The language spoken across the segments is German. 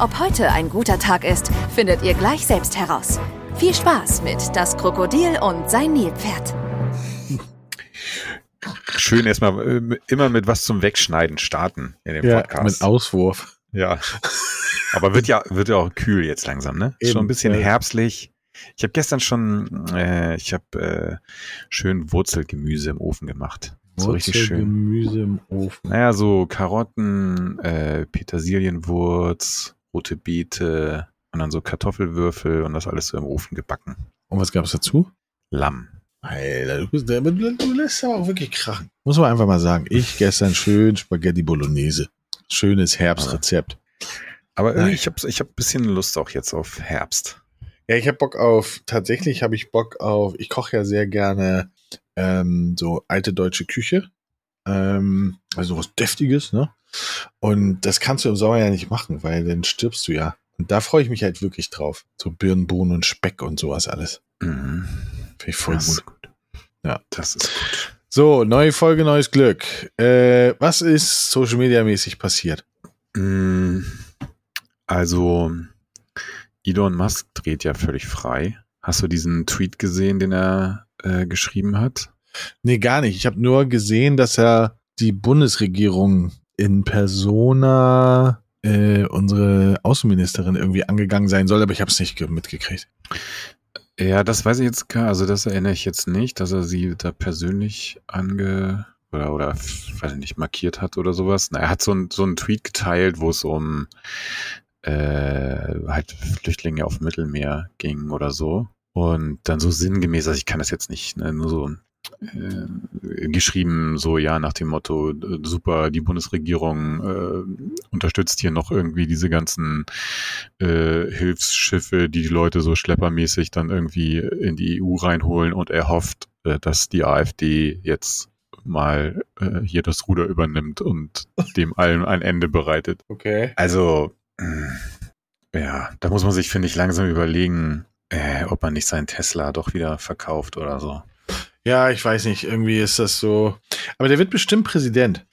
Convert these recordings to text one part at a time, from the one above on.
Ob heute ein guter Tag ist, findet ihr gleich selbst heraus. Viel Spaß mit Das Krokodil und sein Nilpferd. Schön erstmal äh, immer mit was zum Wegschneiden starten in dem Ja, Podcast. mit Auswurf. Ja. Aber wird ja, wird ja auch kühl jetzt langsam, ne? Ist Eben, schon ein bisschen ja. herbstlich. Ich habe gestern schon, äh, ich habe äh, schön Wurzelgemüse im Ofen gemacht. So richtig schön. Gemüse im Ofen. Naja, so Karotten, äh, Petersilienwurz, rote Beete und dann so Kartoffelwürfel und das alles so im Ofen gebacken. Und was gab's dazu? Lamm. Alter, du, du, du lässt aber auch wirklich krachen. Muss man einfach mal sagen. Ich gestern schön Spaghetti Bolognese. Schönes Herbstrezept. Aber irgendwie, ich habe ich hab ein bisschen Lust auch jetzt auf Herbst. Ja, ich habe Bock auf, tatsächlich habe ich Bock auf, ich koche ja sehr gerne ähm, so alte deutsche Küche. Ähm, also was Deftiges, ne? Und das kannst du im Sommer ja nicht machen, weil dann stirbst du ja. Und da freue ich mich halt wirklich drauf. So Birnen, Bohnen und Speck und sowas alles. Mhm. Finde ich voll das gut. gut. Ja. Das ist gut. So, neue Folge, neues Glück. Äh, was ist Social Media mäßig passiert? Mm, Also, Elon Musk dreht ja völlig frei. Hast du diesen Tweet gesehen, den er äh, geschrieben hat? Nee, gar nicht. Ich habe nur gesehen, dass er die Bundesregierung in Persona äh, unsere Außenministerin irgendwie angegangen sein soll, aber ich habe es nicht ge- mitgekriegt. Ja, das weiß ich jetzt gar, also das erinnere ich jetzt nicht, dass er sie da persönlich ange oder oder weiß ich nicht markiert hat oder sowas. Na, er hat so ein so einen Tweet geteilt, wo es um äh, halt Flüchtlinge auf dem Mittelmeer ging oder so und dann so sinngemäß, also ich kann das jetzt nicht, ne, nur so äh, geschrieben, so ja nach dem Motto, äh, super, die Bundesregierung äh, unterstützt hier noch irgendwie diese ganzen äh, Hilfsschiffe, die die Leute so schleppermäßig dann irgendwie in die EU reinholen und er hofft, äh, dass die AfD jetzt mal äh, hier das Ruder übernimmt und dem allen ein Ende bereitet. Okay. Also, ja, da muss man sich, finde ich, langsam überlegen, äh, ob man nicht seinen Tesla doch wieder verkauft oder so. Ja, ich weiß nicht. Irgendwie ist das so. Aber der wird bestimmt Präsident.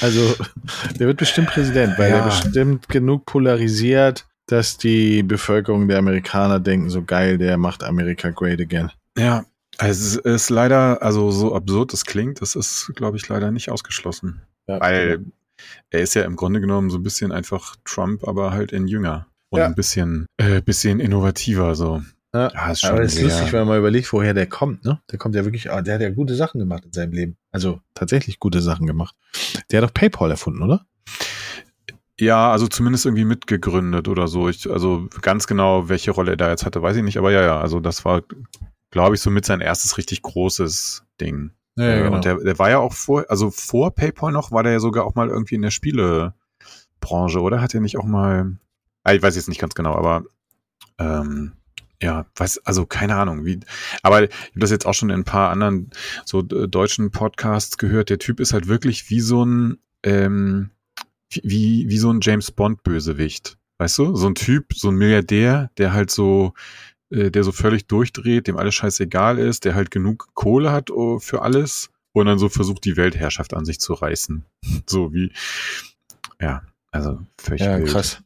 Also, der wird bestimmt Präsident, weil Ja. er bestimmt genug polarisiert, dass die Bevölkerung der Amerikaner denken, so geil, der macht Amerika great again. Ja, es ist, leider, also so absurd es klingt, das ist, glaube ich, leider nicht ausgeschlossen. Ja. Weil er ist ja im Grunde genommen so ein bisschen einfach Trump, aber halt in jünger. Und Ja. ein bisschen, äh, bisschen innovativer so. Ja. Ja, ist schon Aber es ist lustig, wenn man mal überlegt, woher der kommt, ne? Der kommt ja wirklich, ah, der hat ja gute Sachen gemacht in seinem Leben. Also tatsächlich gute Sachen gemacht. Der hat doch PayPal erfunden, oder? Ja, also zumindest irgendwie mitgegründet oder so. Ich, also ganz genau, welche Rolle er da jetzt hatte, weiß ich nicht. Aber ja, ja, also das war, glaube ich, so mit sein erstes richtig großes Ding. Äh, Und der, der war ja auch vor, also vor PayPal noch, war der ja sogar auch mal irgendwie in der Spielebranche, oder? Hat er nicht auch mal, ah, ich weiß jetzt nicht ganz genau, aber ähm, ja, weiß, also keine Ahnung, wie, aber ich habe das jetzt auch schon in ein paar anderen so äh, deutschen Podcasts gehört. Der Typ ist halt wirklich wie so ein, ähm, wie, wie so ein James Bond Bösewicht. Weißt du? So ein Typ, so ein Milliardär, der halt so, äh, der so völlig durchdreht, dem alles scheißegal ist, der halt genug Kohle hat oh, für alles und dann so versucht, die Weltherrschaft an sich zu reißen. So wie, ja, also völlig Ja, wild. krass.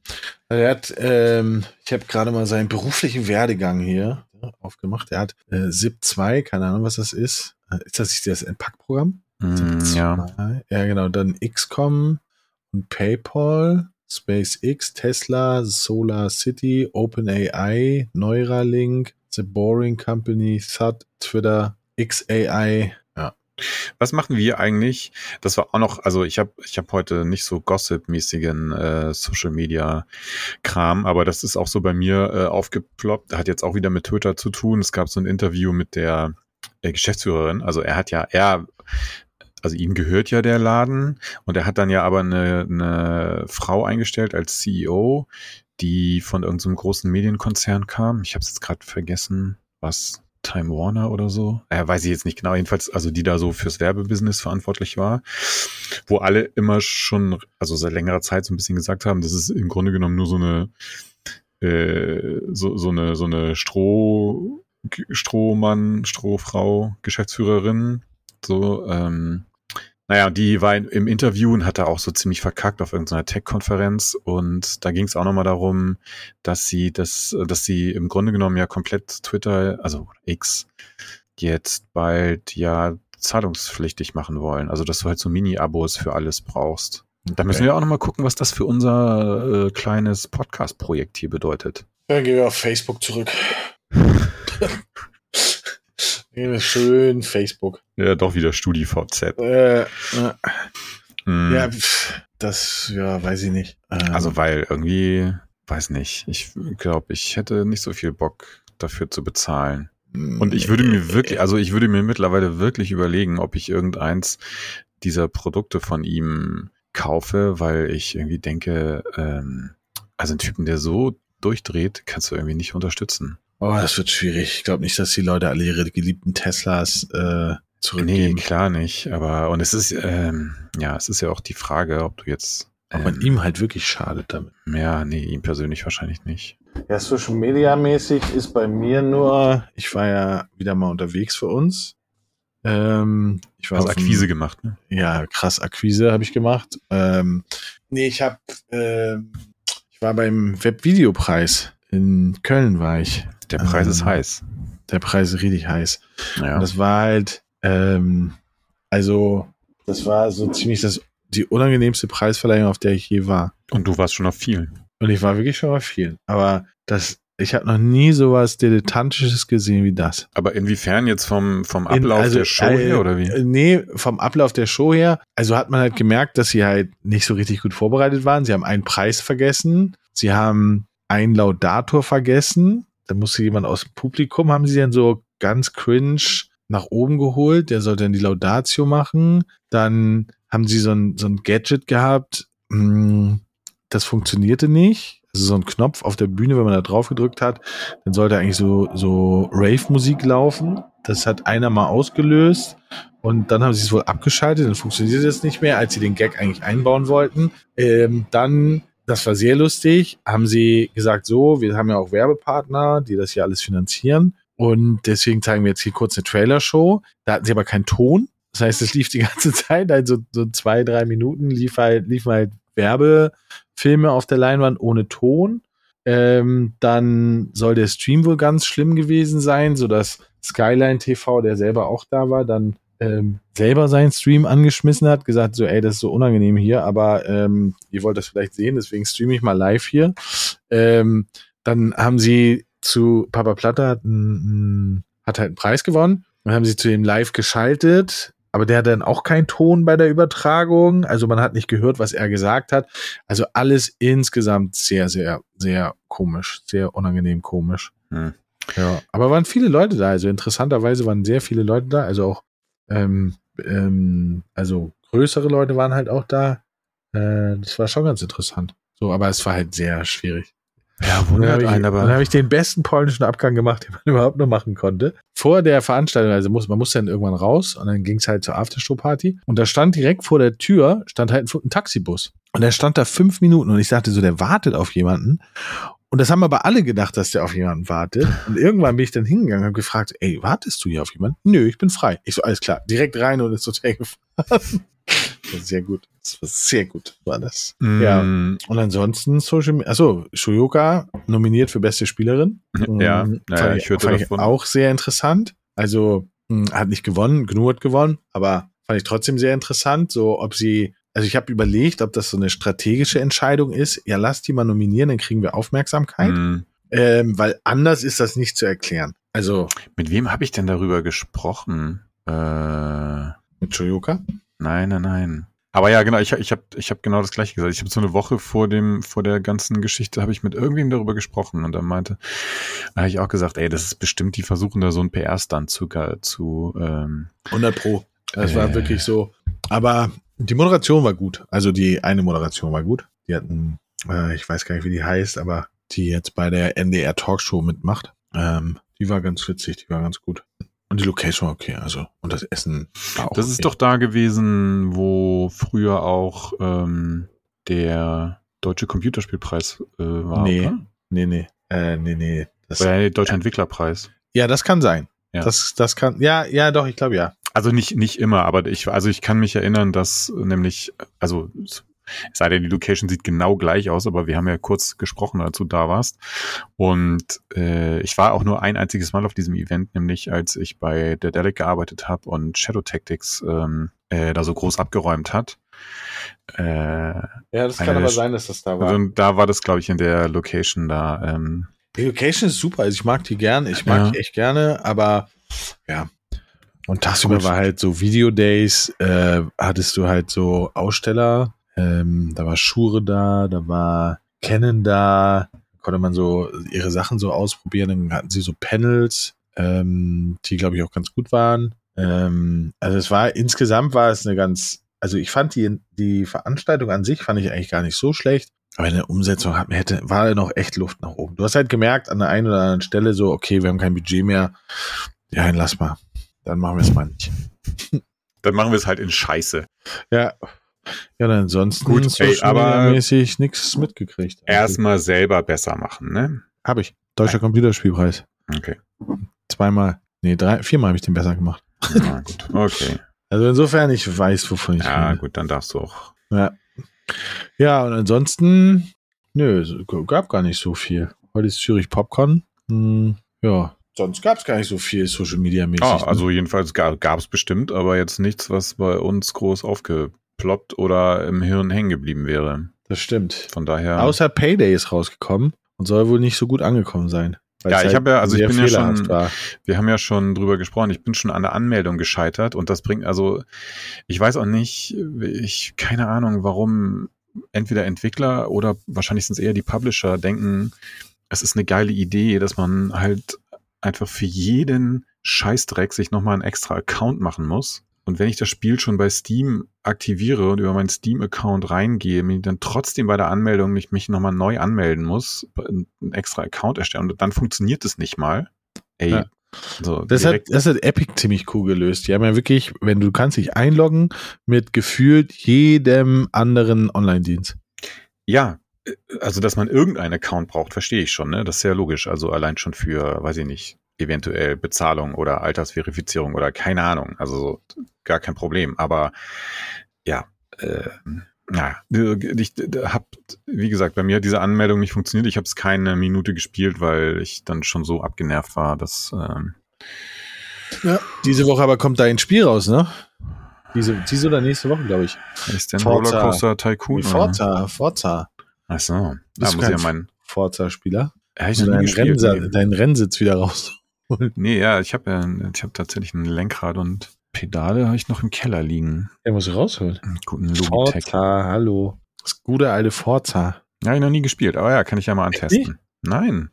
Also Er hat, ähm, ich habe gerade mal seinen beruflichen Werdegang hier aufgemacht. Er hat äh, SIP 2, keine Ahnung, was das ist. Äh, Ist das nicht das Entpackprogramm? Mm, ja. Ja, genau. Dann XCOM und PayPal, SpaceX, Tesla, Solar City, OpenAI, Neuralink, The Boring Company, Thud, Twitter, XAI. Was machen wir eigentlich? Das war auch noch, also ich habe ich hab heute nicht so Gossip-mäßigen äh, Social Media Kram, aber das ist auch so bei mir äh, aufgeploppt. Hat jetzt auch wieder mit Twitter zu tun. Es gab so ein Interview mit der äh, Geschäftsführerin. Also er hat ja, er, also ihm gehört ja der Laden und er hat dann ja aber eine, eine Frau eingestellt als CEO, die von irgendeinem so großen Medienkonzern kam. Ich habe es jetzt gerade vergessen, was Time Warner oder so. Äh, weiß ich jetzt nicht genau. Jedenfalls, also die da so fürs Werbebusiness verantwortlich war, wo alle immer schon, also seit längerer Zeit so ein bisschen gesagt haben, das ist im Grunde genommen nur so eine äh, so, so eine so eine Stroh Strohmann, Strohfrau, Geschäftsführerin, so ähm, naja, die war im Interview und hat da auch so ziemlich verkackt auf irgendeiner Tech-Konferenz und da ging es auch nochmal darum, dass sie das, dass sie im Grunde genommen ja komplett Twitter, also X, jetzt bald ja zahlungspflichtig machen wollen. Also dass du halt so Mini-Abos für alles brauchst. Da müssen okay. wir auch nochmal gucken, was das für unser äh, kleines Podcast-Projekt hier bedeutet. Dann gehen wir auf Facebook zurück. Schön Facebook. Ja, doch wieder StudiVZ. Äh, äh. Hm. Ja, das, ja, weiß ich nicht. Ähm. Also, weil irgendwie, weiß nicht. Ich glaube, ich hätte nicht so viel Bock dafür zu bezahlen. Und ich würde mir wirklich, also ich würde mir mittlerweile wirklich überlegen, ob ich irgendeins dieser Produkte von ihm kaufe, weil ich irgendwie denke, ähm, also einen Typen, der so durchdreht, kannst du irgendwie nicht unterstützen. Oh, das wird schwierig. Ich glaube nicht, dass die Leute alle ihre geliebten Teslas äh, zurückgeben. Nee, klar nicht. Aber und es ist, ähm, ja, es ist ja auch die Frage, ob du jetzt. Ähm, ob man ihm halt wirklich schadet damit. Ja, nee, ihm persönlich wahrscheinlich nicht. Ja, Social Media mäßig ist bei mir nur, ich war ja wieder mal unterwegs für uns. Ähm, ich war also Akquise ein, gemacht, ne? Ja, krass, Akquise habe ich gemacht. Ähm, nee, ich habe, äh, ich war beim Webvideopreis in Köln war ich. Der Preis ähm, ist heiß. Der Preis ist richtig heiß. Ja. Und das war halt, ähm, also, das war so ziemlich das, die unangenehmste Preisverleihung, auf der ich je war. Und du warst schon auf vielen. Und ich war wirklich schon auf vielen. Aber das, ich habe noch nie sowas Dilettantisches gesehen wie das. Aber inwiefern jetzt vom, vom Ablauf In, also, der Show äh, her oder wie? Nee, vom Ablauf der Show her. Also hat man halt gemerkt, dass sie halt nicht so richtig gut vorbereitet waren. Sie haben einen Preis vergessen. Sie haben einen Laudator vergessen. Da musste jemand aus dem Publikum, haben sie dann so ganz cringe nach oben geholt. Der sollte dann die Laudatio machen. Dann haben sie so ein, so ein Gadget gehabt. Hm, das funktionierte nicht. Also so ein Knopf auf der Bühne, wenn man da drauf gedrückt hat, dann sollte eigentlich so, so Rave-Musik laufen. Das hat einer mal ausgelöst und dann haben sie es wohl abgeschaltet, dann funktioniert es nicht mehr, als sie den Gag eigentlich einbauen wollten. Ähm, dann das war sehr lustig. Haben sie gesagt, so, wir haben ja auch Werbepartner, die das hier alles finanzieren. Und deswegen zeigen wir jetzt hier kurz eine Trailer-Show. Da hatten sie aber keinen Ton. Das heißt, es lief die ganze Zeit, also so zwei, drei Minuten lief halt, liefen halt Werbefilme auf der Leinwand ohne Ton. Ähm, dann soll der Stream wohl ganz schlimm gewesen sein, sodass Skyline TV, der selber auch da war, dann ähm, selber seinen Stream angeschmissen hat, gesagt so, ey, das ist so unangenehm hier, aber ähm, ihr wollt das vielleicht sehen, deswegen streame ich mal live hier. Ähm, dann haben sie zu Papa Platte hat, ein, hat halt einen Preis gewonnen. Dann haben sie zu ihm live geschaltet, aber der hat dann auch keinen Ton bei der Übertragung. Also man hat nicht gehört, was er gesagt hat. Also alles insgesamt sehr, sehr, sehr komisch, sehr unangenehm komisch. Hm. Ja, aber waren viele Leute da. Also interessanterweise waren sehr viele Leute da. Also auch ähm, ähm, also größere Leute waren halt auch da. Äh, das war schon ganz interessant. So, aber es war halt sehr schwierig. Ja, wundert einen, aber. Dann habe ich den besten polnischen Abgang gemacht, den man überhaupt nur machen konnte. Vor der Veranstaltung, also muss, man musste dann irgendwann raus und dann ging es halt zur Aftershow-Party. Und da stand direkt vor der Tür, stand halt ein, ein Taxibus. Und der stand da fünf Minuten und ich dachte so, der wartet auf jemanden. Und das haben aber alle gedacht, dass der auf jemanden wartet. Und irgendwann bin ich dann hingegangen und habe gefragt, ey, wartest du hier auf jemanden? Nö, ich bin frei. Ich so, alles klar, direkt rein und ins Hotel gefahren. Sehr gut. Das war sehr gut, war das. Mm. Ja. Und ansonsten Social Media, achso, Shoyoka nominiert für beste Spielerin. Ja, naja, fand ich, hörte fand davon. Ich auch sehr interessant. Also, hm, hat nicht gewonnen, Gnu hat gewonnen, aber fand ich trotzdem sehr interessant, so ob sie also ich habe überlegt, ob das so eine strategische Entscheidung ist. Ja, lass die mal nominieren, dann kriegen wir Aufmerksamkeit. Mhm. Ähm, weil anders ist das nicht zu erklären. Also. Mit wem habe ich denn darüber gesprochen? Äh, mit Shoyoka? Nein, nein, nein. Aber ja, genau, ich, ich habe ich hab genau das gleiche gesagt. Ich habe so eine Woche vor dem, vor der ganzen Geschichte, habe ich mit irgendwem darüber gesprochen und dann meinte, da habe ich auch gesagt, ey, das ist bestimmt, die versuchen da so ein PR-Stand zu, zu ähm, 100 Pro. Das äh, war wirklich so. Aber die Moderation war gut. Also die eine Moderation war gut. Die hatten äh, ich weiß gar nicht, wie die heißt, aber die jetzt bei der NDR Talkshow mitmacht. Ähm, die war ganz witzig, die war ganz gut. Und die Location war okay, also und das Essen war auch Das okay. ist doch da gewesen, wo früher auch ähm, der Deutsche Computerspielpreis äh, war. Nee, oder? nee, nee, äh, nee, nee. Das, Oder der Deutsche Entwicklerpreis. ja, das kann sein. Ja. Das, das kann, ja, ja, doch, ich glaube ja. Also nicht, nicht immer, aber ich, also ich kann mich erinnern, dass nämlich, also es sei denn, die Location sieht genau gleich aus, aber wir haben ja kurz gesprochen, als du da warst. Und äh, ich war auch nur ein einziges Mal auf diesem Event, nämlich als ich bei der Delic gearbeitet habe und Shadow Tactics ähm, äh, da so groß abgeräumt hat. Äh, Ja, das kann aber sein, dass das da also da war das, glaube ich, in der Location da. Ähm, Die Location ist super, also ich mag die gerne, ich mag Ja. die echt gerne, aber ja. Und tagsüber war halt so Video Days, äh, hattest du halt so Aussteller, ähm, da war Schure da, da war Canon da, konnte man so ihre Sachen so ausprobieren, dann hatten sie so Panels, ähm, die glaube ich auch ganz gut waren. Ähm, also es war, insgesamt war es eine ganz, also ich fand die, die Veranstaltung an sich fand ich eigentlich gar nicht so schlecht. Aber in der Umsetzung hat, hätte, war noch echt Luft nach oben. Du hast halt gemerkt an der einen oder anderen Stelle so, okay, wir haben kein Budget mehr. Ja, dann lass mal. Dann machen wir es mal nicht. dann machen wir es halt in Scheiße. Ja. Ja, dann ansonsten Gut, ey, aber- mäßig nichts mitgekriegt. Erstmal selber besser machen, ne? Habe ich. Deutscher Computerspielpreis. Okay. Zweimal. Nee, drei, viermal habe ich den besser gemacht. Na gut. Okay. Also insofern, ich weiß, wovon ich Ja, rede. gut, dann darfst du auch. Ja. Ja, und ansonsten, nö, es gab gar nicht so viel. Heute ist Zürich Popcorn. Hm, ja. Sonst gab es gar nicht so viel Social Media mäßig. Ah, ne? also jedenfalls gab es bestimmt, aber jetzt nichts, was bei uns groß aufgeploppt oder im Hirn hängen geblieben wäre. Das stimmt. Von daher. Außer Payday ist rausgekommen und soll wohl nicht so gut angekommen sein. Ja, ich halt hab ja- also ich bin ja schon- War. wir haben ja schon drüber gesprochen. Ich bin schon an der Anmeldung gescheitert und das bringt also, ich weiß auch nicht, ich keine Ahnung, warum entweder Entwickler oder wahrscheinlich sind es eher die Publisher denken, es ist eine geile Idee, dass man halt einfach für jeden Scheißdreck sich nochmal einen extra Account machen muss. Und wenn ich das Spiel schon bei Steam aktiviere und über meinen Steam-Account reingehe, mir dann trotzdem bei der Anmeldung nicht mich nochmal neu anmelden muss, einen extra Account erstellen und dann funktioniert es nicht mal. Ey, Ja. so Das hat, das hat Epic ziemlich cool gelöst. Die haben ja wirklich, wenn du kannst dich einloggen mit gefühlt jedem anderen Online-Dienst. ja, also dass man irgendeinen Account braucht, verstehe ich schon, ne? Das ist ja logisch. Also allein schon für, weiß ich nicht, eventuell Bezahlung oder Altersverifizierung oder keine Ahnung. Also so, gar kein Problem. Aber ja, äh, naja, ich habe, wie gesagt, bei mir hat diese Anmeldung nicht funktioniert. Ich habe es keine Minute gespielt, weil ich dann schon so abgenervt war, dass ähm, Ja. Diese Woche aber kommt da ein Spiel raus, ne? Diese, diese oder nächste Woche, glaube ich. ist denn Forza. Rollercoaster Tycoon? Forza, Forza. Ach so, da muss ich ja mein, Forza-Spieler. ja, ich deinen, gespielt, Rennsa nee. deinen Rennsitz wieder raus. Nee, ja, ich habe ja, ich habe tatsächlich ein Lenkrad und Pedale habe ich noch im Keller liegen. Der muss rausholen. Einen guten Logitech. Forza, hallo. Das gute alte Forza. Ja, hab ich noch nie gespielt, aber ja, kann ich ja mal antesten. Nein.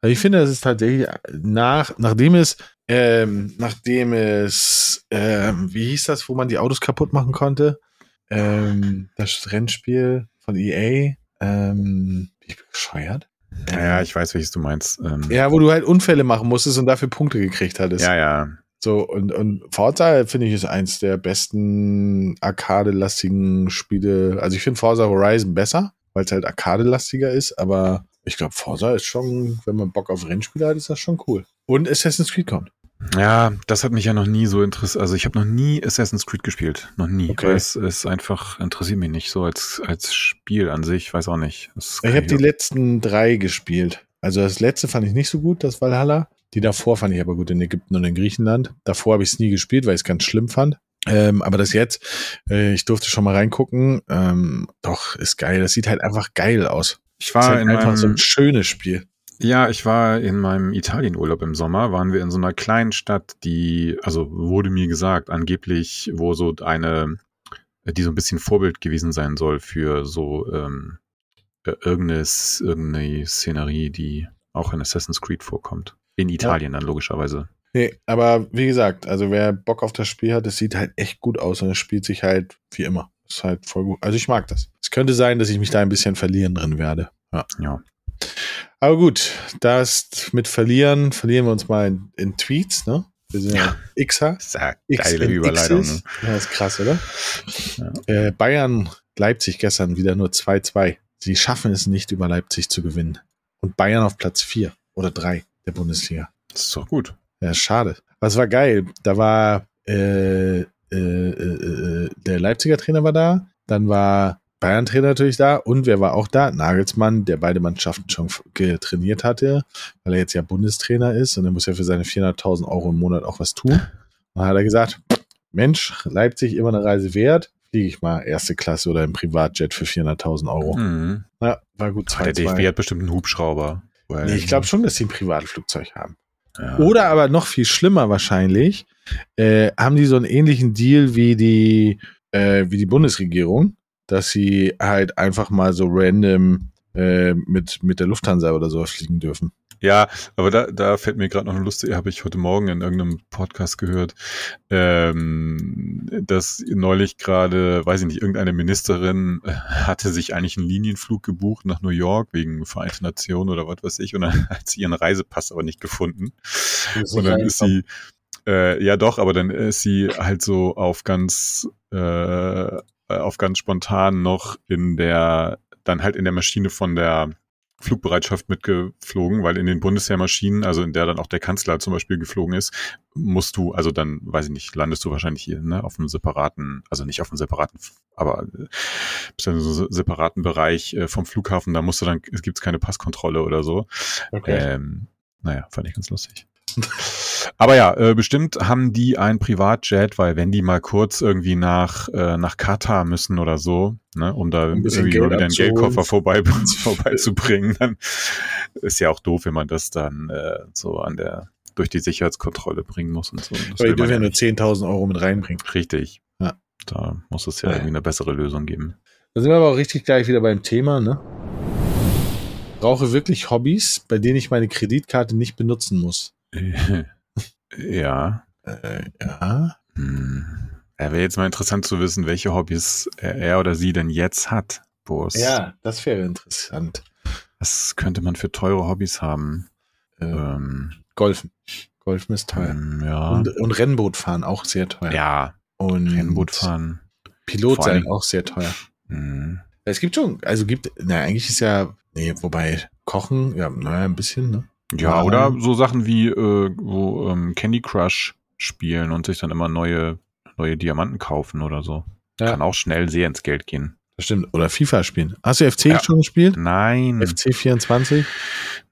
Also ich finde, das ist tatsächlich nach, nachdem es, ähm, nachdem es, ähm, wie hieß das, wo man die Autos kaputt machen konnte? Ähm, das Rennspiel von EA. Ähm, bin ich bescheuert? Ja, ja, ich weiß, welches du meinst. Ähm, Ja, wo du halt Unfälle machen musstest und dafür Punkte gekriegt hattest. ja, ja. So, und, und Forza, finde ich, ist eins der besten arcade-lastigen Spiele. Also ich finde Forza Horizon besser, weil es halt arcade-lastiger ist, aber ich glaube, Forza ist schon, wenn man Bock auf Rennspiele hat, ist das schon cool. Und Assassin's Creed kommt. Ja, das hat mich ja noch nie so interessiert. Also ich habe noch nie Assassin's Creed gespielt. Noch nie. Okay. Weil es ist einfach, interessiert mich nicht so als, als Spiel an sich. Weiß auch nicht. Das Ich habe die letzten drei gespielt. Also das letzte fand ich nicht so gut, das Valhalla. Die davor fand ich aber gut in Ägypten und in Griechenland. Davor habe ich es nie gespielt, weil ich es ganz schlimm fand. Ähm, aber das jetzt, äh, ich durfte schon mal reingucken. Ähm, doch, ist geil. Das sieht halt einfach geil aus. ich war halt in einfach meinem, so ein schönes Spiel. Ja, ich war in meinem Italienurlaub im Sommer, waren wir in so einer kleinen Stadt, die, also wurde mir gesagt, angeblich, wo so eine, die so ein bisschen Vorbild gewesen sein soll für so ähm, äh, irgendeine, irgendeine Szenerie, die auch in Assassin's Creed vorkommt. In Italien dann logischerweise. Nee, aber wie gesagt, also wer Bock auf das Spiel hat, es sieht halt echt gut aus und es spielt sich halt wie immer. ist halt voll gut. Also ich mag das. Es könnte sein, dass ich mich da ein bisschen verlieren drin werde. Ja. Ja. Aber gut, das mit verlieren, verlieren wir uns mal in, in Tweets, ne? Wir sind ja, Xer. Geile Überleitung. Ne? Ja, ist krass, oder? Ja. Äh, Bayern, Leipzig gestern wieder nur 2-2. Sie schaffen es nicht, über Leipzig zu gewinnen. Und Bayern auf Platz 4 oder 3 der Bundesliga. Das ist doch gut. Ja, schade. Was war geil? Da war äh, äh, äh, äh, der Leipziger Trainer war da, dann war Bayern-Trainer natürlich da und wer war auch da? Nagelsmann, der beide Mannschaften schon getrainiert hatte, weil er jetzt ja Bundestrainer ist und er muss ja für seine 400.000 Euro im Monat auch was tun. Und dann hat er gesagt, Mensch, Leipzig immer eine Reise wert, fliege ich mal erste Klasse oder im Privatjet für 400.000 Euro. Mhm. Ja, war gut. 2, der DFB hat bestimmt einen Hubschrauber. Nee, ich glaube schon, dass sie ein Privatflugzeug haben. Ja. Oder aber noch viel schlimmer wahrscheinlich, äh, haben die so einen ähnlichen Deal wie die, äh, wie die Bundesregierung dass sie halt einfach mal so random äh, mit, mit der Lufthansa oder so fliegen dürfen. Ja, aber da, da fällt mir gerade noch eine Lust, habe ich heute Morgen in irgendeinem Podcast gehört, ähm, dass neulich gerade, weiß ich nicht, irgendeine Ministerin äh, hatte sich eigentlich einen Linienflug gebucht nach New York wegen Vereinte Nationen oder was weiß ich und dann hat sie ihren Reisepass aber nicht gefunden. Und dann ist sie, äh, ja doch, aber dann ist sie halt so auf ganz äh, äh, auf ganz spontan noch in der, dann halt in der Maschine von der Flugbereitschaft mitgeflogen, weil in den Bundesheermaschinen, also in der dann auch der Kanzler zum Beispiel geflogen ist, musst du, also dann, weiß ich nicht, landest du wahrscheinlich hier, ne, auf einem separaten, also nicht auf einem separaten, aber äh, bist in so einem separaten Bereich äh, vom Flughafen, da musst du dann, es gibt keine Passkontrolle oder so. Okay. Ähm, naja, fand ich ganz lustig. Aber ja, äh, bestimmt haben die ein Privatjet, weil wenn die mal kurz irgendwie nach, äh, nach Katar müssen oder so, ne, um da Ein irgendwie Geld wieder einen. Geldkoffer vorbei, vorbeizubringen, dann ist ja auch doof, wenn man das dann äh, so an der durch die Sicherheitskontrolle bringen muss und so. Das Weil will die dürfen ja nur nicht. 10.000 Euro mit reinbringen. Richtig. Ja. Da muss es ja Ja. irgendwie eine bessere Lösung geben. Da sind wir aber auch richtig gleich wieder beim Thema, ne? Brauche wirklich Hobbys, bei denen ich meine Kreditkarte nicht benutzen muss. ja. Äh, ja. Hm. Ja, wäre jetzt mal interessant zu wissen, welche Hobbys er er oder sie denn jetzt hat, Boris. Ja, das wäre interessant. Was könnte man für teure Hobbys haben? Äh, Ähm, Golfen. Golfen ist teuer. ähm, ja. Und, und Rennboot fahren auch sehr teuer. ja, Und Rennboot fahren. Pilot sein auch sehr teuer. Hm. Es gibt schon, also gibt, na, eigentlich ist ja, nee, wobei Kochen, ja, naja, ein bisschen, ne? Ja, Ja. oder so Sachen wie äh, wo ähm, Candy Crush spielen und sich dann immer neue, neue Diamanten kaufen oder so. Ja. Kann auch schnell sehr ins Geld gehen. Das stimmt. Oder FIFA spielen. Hast du FC Ja. schon gespielt? Nein. FC 24?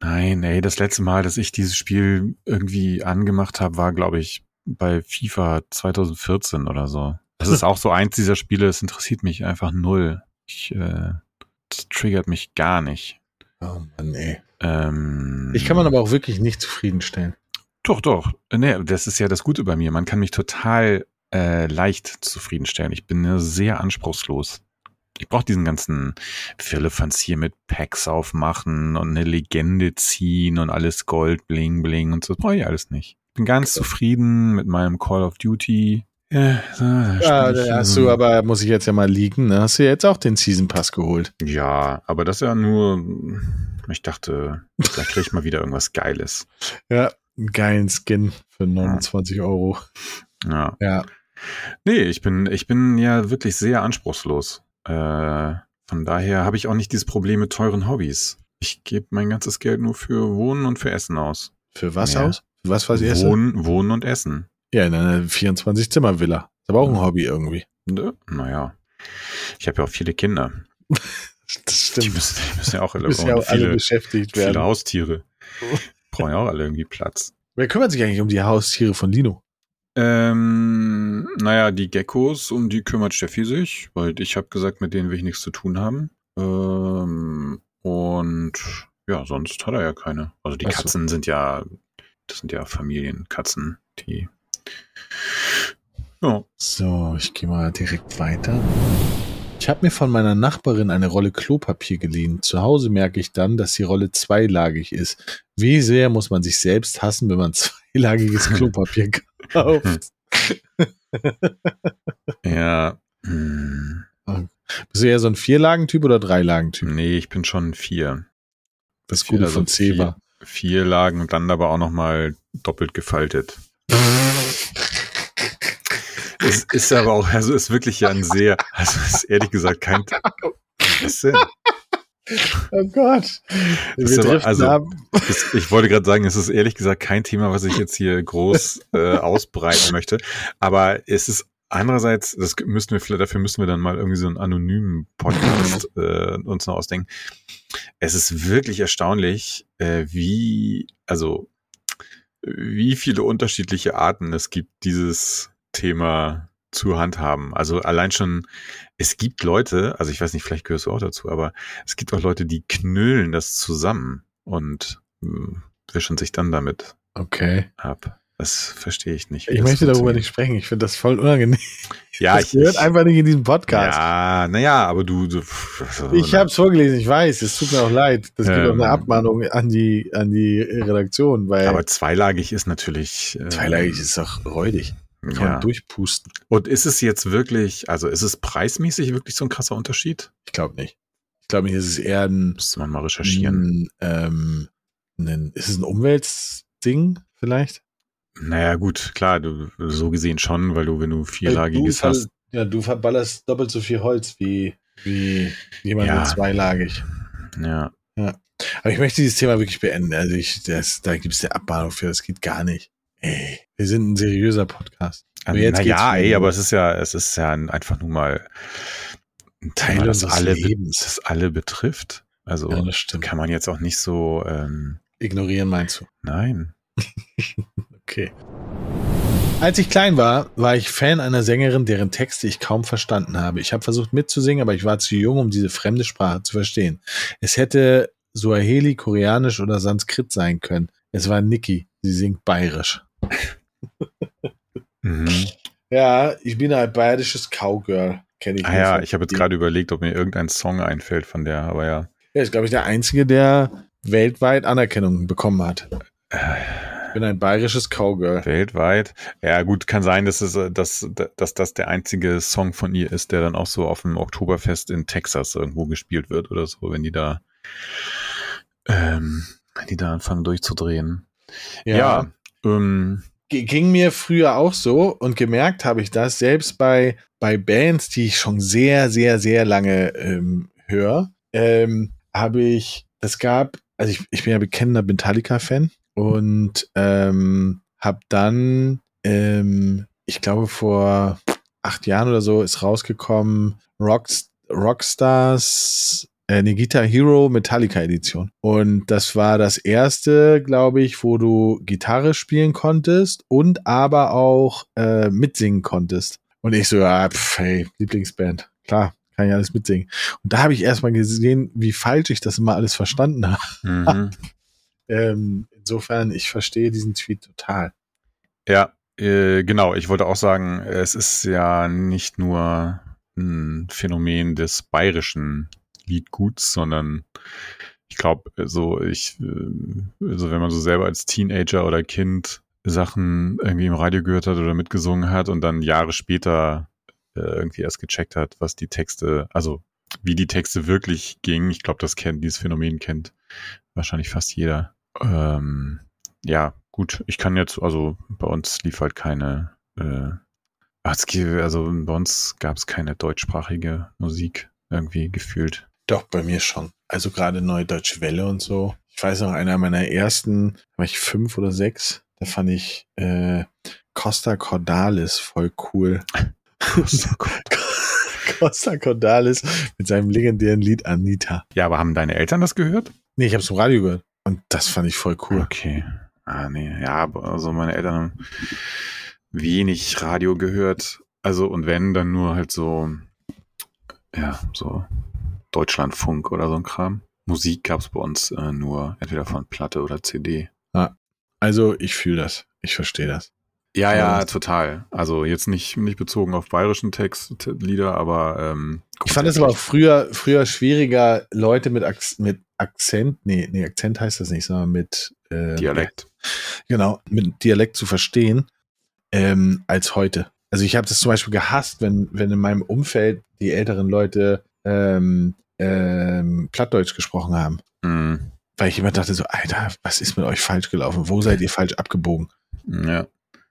Nein, ey, das letzte Mal, dass ich dieses Spiel irgendwie angemacht habe, war, glaube ich, bei FIFA 2014 oder so. Das ist auch so eins dieser Spiele, das interessiert mich einfach null. Ich, äh, das triggert mich gar nicht. Oh Mann, ey. Ähm, Ich kann man aber auch wirklich nicht zufriedenstellen. Doch, doch. Nee, das ist ja das Gute bei mir. Man kann mich total äh, leicht zufriedenstellen. Ich bin äh, sehr anspruchslos. Ich brauche diesen ganzen Firlefanz hier mit Packs aufmachen und eine Legende ziehen und alles Gold, Bling, Bling und so. Das brauche ich alles nicht. Bin ganz zufrieden mit meinem Call of Duty. Ja, da Ja, da hast du aber, muss ich jetzt ja mal liegen, ne? Hast du jetzt auch den Season Pass geholt? Ja, aber das ist ja nur. Ich dachte, da kriege ich mal wieder irgendwas Geiles. Ja, einen geilen Skin für 29 Euro. Ja. Ja. Nee, ich bin, ich bin ja wirklich sehr anspruchslos. Äh, von daher habe ich auch nicht dieses Problem mit teuren Hobbys. Ich gebe mein ganzes Geld nur für Wohnen und für Essen aus. Für was Ja. aus? Für was was erste? Wohnen, Wohnen und Essen. Ja, in einer 24-Zimmer-Villa. Ist aber auch ein Hobby irgendwie. Naja. Ich habe ja auch viele Kinder. Das Die müssen, die müssen ja auch alle, Müssen ja auch alle viele, beschäftigt viele werden. Haustiere. Brauchen ja auch alle irgendwie Platz. Wer kümmert sich eigentlich um die Haustiere von Lino? Ähm, naja, die Geckos, um die kümmert Steffi sich, weil ich habe gesagt, mit denen will ich nichts zu tun haben. Ähm, und ja, sonst hat er ja keine. Also die so. Katzen sind ja, das sind ja Familienkatzen, die. Ja. So, ich gehe mal direkt weiter. Ich habe mir von meiner Nachbarin eine Rolle Klopapier geliehen. Zu Hause merke ich dann, dass die Rolle zweilagig ist. Wie sehr muss man sich selbst hassen, wenn man zweilagiges Klopapier kauft? Ja. hm. Bist du eher so ein Vierlagentyp oder Dreilagentyp? Nee, ich bin schon vier. Das Gute Also von war. Vier, vier Lagen und dann aber auch nochmal doppelt gefaltet. Es ist aber auch, also ist wirklich ja ein sehr, also ist ehrlich gesagt kein. Was denn? Oh Gott. Ist aber- also-. Das, ich wollte gerade sagen, es ist ehrlich gesagt kein Thema, was ich jetzt hier groß äh, ausbreiten möchte. Aber es ist andererseits, das müssten wir vielleicht, dafür müssen wir dann mal irgendwie so einen anonymen Podcast äh, uns noch ausdenken. Es ist wirklich erstaunlich, äh, wie, also wie viele unterschiedliche Arten es gibt, dieses Thema zu handhaben. Also allein schon, es gibt Leute, also ich weiß nicht, vielleicht gehörst du auch dazu, aber es gibt auch Leute, die knüllen das zusammen und äh, wischen sich dann damit Okay. ab. Das verstehe ich nicht. Ich möchte darüber nicht sprechen. Ich finde das voll unangenehm. Ja, das ich, gehört ich, einfach nicht in diesem Podcast. ja, naja, aber du, du Ich habe es vorgelesen, ich weiß, es tut mir auch leid. Das gibt Ähm. auch eine Abmahnung an die, an die Redaktion, weil aber zweilagig ist natürlich. äh, zweilagig ist doch räudig. Ja. durchpusten. Und ist es jetzt wirklich, also ist es preismäßig wirklich so ein krasser Unterschied? Ich glaube nicht. Ich glaube nicht, es ist eher ein, Müsste man mal recherchieren. ein, ähm, ein ist es ein Umweltding vielleicht? Naja, gut, klar, du so gesehen schon, weil du, wenn du vierlagiges du, hast. Ja, du verballerst doppelt so viel Holz wie, wie jemand Ja. mit zweilagig. Ja. Aber ich möchte dieses Thema wirklich beenden. Also ich, das, da gibt es eine Abmahnung für, das geht gar nicht. Ey, wir sind ein seriöser Podcast. Aber jetzt naja, ey, aber es ist ja, es ist ja einfach nur mal ein Teil Thema, das alle, be- Lebens. das alle betrifft. Also Ja, kann man jetzt auch nicht so, ähm, Ignorieren meinst du? nein. Okay. Als ich klein war, war ich Fan einer Sängerin, deren Texte ich kaum verstanden habe. Ich habe versucht mitzusingen, aber ich war zu jung, um diese fremde Sprache zu verstehen. Es hätte Suaheli, Koreanisch oder Sanskrit sein können. Es war Niki. Sie singt bayerisch. Mhm. Ja, ich bin ein bayerisches Cowgirl. Kenne ich Ah ja, ich habe jetzt gerade überlegt, ob mir irgendein Song einfällt von der, aber ja. Er ist, glaube ich, der Einzige, der weltweit Anerkennung bekommen hat. Ich bin ein bayerisches Cowgirl. Weltweit. Ja, gut, kann sein, dass, es, äh, dass, dass das der einzige Song von ihr ist, der dann auch so auf dem Oktoberfest in Texas irgendwo gespielt wird oder so, wenn die da, ähm, wenn die da anfangen durchzudrehen. Ja, ähm, ging mir früher auch so und gemerkt habe ich das selbst bei, bei Bands, die ich schon sehr, sehr, sehr lange ähm, höre, ähm, habe ich, das gab, also ich, ich bin ja bekennender Metallica-Fan und ähm, habe dann, ähm, ich glaube vor acht Jahren oder so ist rausgekommen Rocks, Rockstars eine Guitar Hero Metallica Edition. Und das war das erste, glaube ich, wo du Gitarre spielen konntest und aber auch äh, mitsingen konntest. Und ich so, ja, pf, hey, Lieblingsband. Klar, kann ich alles mitsingen. Und da habe ich erstmal gesehen, wie falsch ich das immer alles verstanden habe. mhm. Ähm, insofern, ich verstehe diesen Tweet total. Ja, äh, genau. Ich wollte auch sagen, es ist ja nicht nur ein Phänomen des bayerischen Liedguts, sondern ich glaube, so ich, äh, also wenn man so selber als Teenager oder Kind Sachen irgendwie im Radio gehört hat oder mitgesungen hat und dann Jahre später äh, irgendwie erst gecheckt hat, was die Texte, also wie die Texte wirklich gingen. Ich glaube, das kennt, dieses Phänomen kennt wahrscheinlich fast jeder. Ähm, ja, gut, ich kann jetzt, also bei uns lief halt keine, äh, also bei uns gab es keine deutschsprachige Musik irgendwie gefühlt. Doch, bei mir schon. Also gerade Neue Deutsche Welle und so. Ich weiß noch, einer meiner ersten, da war ich fünf oder sechs, da fand ich äh, Costa Cordalis voll cool. Costa Cordalis mit seinem legendären Lied Anita. Ja, aber haben deine Eltern das gehört? Nee, ich hab's im Radio gehört. Und das fand ich voll cool. Okay. Ah, nee, ja, aber also meine Eltern haben wenig Radio gehört. Also, und wenn, dann nur halt so, ja, so Deutschlandfunk oder so ein Kram. Musik gab's bei uns äh, nur entweder von Platte oder CD. Also ich fühle das. Ich verstehe das. Ja, ja, das- total. Also jetzt nicht, nicht bezogen auf bayerischen Textlieder, aber ähm, Ich fand es aber auch früher, früher schwieriger, Leute mit, Ak mit Akzent, nee, nee, Akzent heißt das nicht, sondern mit äh, Dialekt. Genau, mit Dialekt zu verstehen, ähm, als heute. Also ich habe das zum Beispiel gehasst, wenn, wenn in meinem Umfeld die älteren Leute ähm, ähm, Plattdeutsch gesprochen haben. Mhm. Weil ich immer dachte so, Alter, was ist mit euch falsch gelaufen? Wo seid ihr falsch abgebogen? Ja.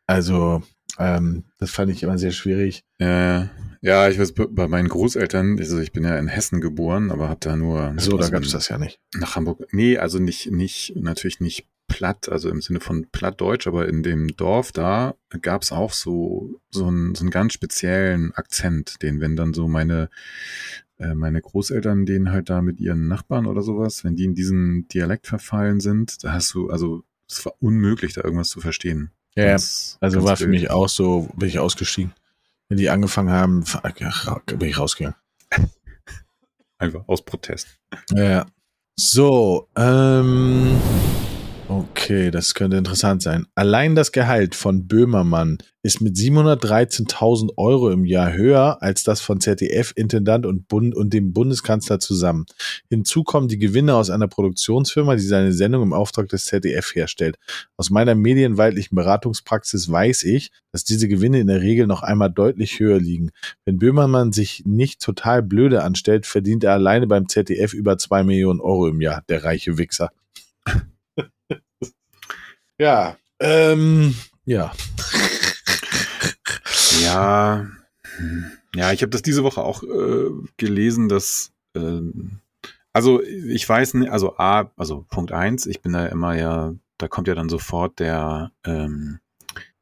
Also, ähm, das fand ich immer sehr schwierig. Ja, ja, ich weiß, bei meinen Großeltern, also ich bin ja in Hessen geboren, aber habe da nur. So, da gab es das ja nicht. Nach Hamburg. Nee, also nicht, nicht, natürlich nicht platt, also im Sinne von plattdeutsch, aber in dem Dorf da gab es auch so, so, einen, so einen ganz speziellen Akzent, den, wenn dann so meine, äh, meine Großeltern, denen halt da mit ihren Nachbarn oder sowas, wenn die in diesen Dialekt verfallen sind, da hast du, also es war unmöglich, da irgendwas zu verstehen. Ja, ganz, also ganz war für mich auch so, bin ich ausgestiegen. Wenn die angefangen haben, bin ich rausgegangen. Einfach aus Protest. Ja. So, ähm, Okay, das könnte interessant sein. Allein das Gehalt von Böhmermann ist mit 713.000 Euro im Jahr höher als das von ZDF-Intendant und, Bund und dem Bundeskanzler zusammen. Hinzu kommen die Gewinne aus einer Produktionsfirma, die seine Sendung im Auftrag des ZDF herstellt. Aus meiner medienwaldlichen Beratungspraxis weiß ich, dass diese Gewinne in der Regel noch einmal deutlich höher liegen. Wenn Böhmermann sich nicht total blöde anstellt, verdient er alleine beim ZDF über zwei Millionen Euro im Jahr, der reiche Wichser. Ja, ähm, ja. Ja, ja, ich habe das diese Woche auch äh, gelesen, dass ähm, also ich weiß nicht, also A, also Punkt eins, ich bin da immer ja, da kommt ja dann sofort der ähm,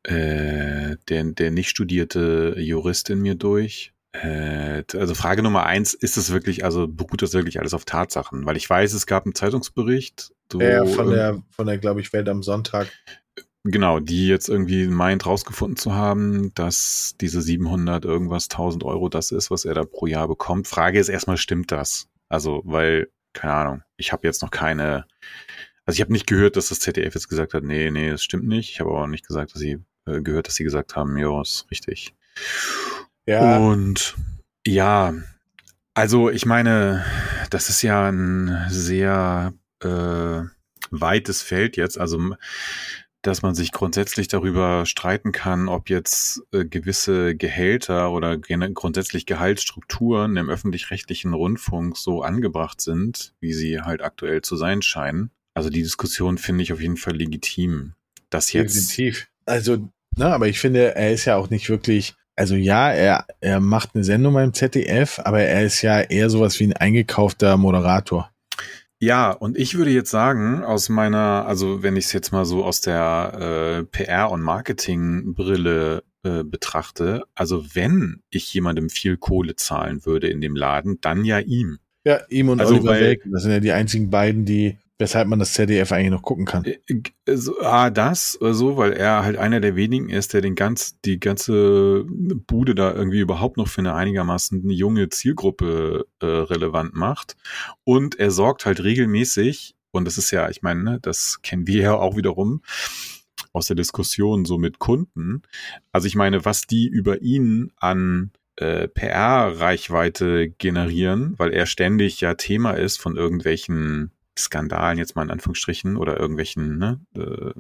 äh, der, der nicht studierte Jurist in mir durch. Äh, also Frage Nummer eins, ist es wirklich, also beruht das wirklich alles auf Tatsachen? Weil ich weiß, es gab einen Zeitungsbericht, so, ja, von der, von der, glaube ich, Welt am Sonntag. Genau, die jetzt irgendwie meint rausgefunden zu haben, dass diese 700 irgendwas 1000 Euro das ist, was er da pro Jahr bekommt. Frage ist erstmal, stimmt das? Also, weil, keine Ahnung, ich habe jetzt noch keine, also ich habe nicht gehört, dass das ZDF jetzt gesagt hat, nee, nee, das stimmt nicht. Ich habe auch nicht gesagt, dass sie äh, gehört, dass sie gesagt haben, ja, ist richtig. Ja. Und ja, also ich meine, das ist ja ein sehr äh, weites Feld jetzt. Also dass man sich grundsätzlich darüber streiten kann, ob jetzt äh, gewisse Gehälter oder grundsätzlich Gehaltsstrukturen im öffentlich-rechtlichen Rundfunk so angebracht sind, wie sie halt aktuell zu sein scheinen. Also die Diskussion finde ich auf jeden Fall legitim. Das jetzt. Definitiv. Also, na, aber ich finde, er ist ja auch nicht wirklich also ja, er, er macht eine Sendung beim ZDF, aber er ist ja eher sowas wie ein eingekaufter Moderator. Ja, und ich würde jetzt sagen, aus meiner, also wenn ich es jetzt mal so aus der äh, PR- und Marketingbrille äh, betrachte, also wenn ich jemandem viel Kohle zahlen würde in dem Laden, dann ja ihm. Ja, ihm und also, Oliver weil, Welk, das sind ja die einzigen beiden, die weshalb man das ZDF eigentlich noch gucken kann. Äh, so, ah, das so, weil er halt einer der wenigen ist, der den ganz, die ganze Bude da irgendwie überhaupt noch für eine einigermaßen junge Zielgruppe äh, relevant macht. Und er sorgt halt regelmäßig, und das ist ja, ich meine, ne, das kennen wir ja auch wiederum, aus der Diskussion so mit Kunden. Also ich meine, was die über ihn an äh, PR-Reichweite generieren, weil er ständig ja Thema ist von irgendwelchen Skandalen jetzt mal in Anführungsstrichen oder irgendwelchen, ne, äh,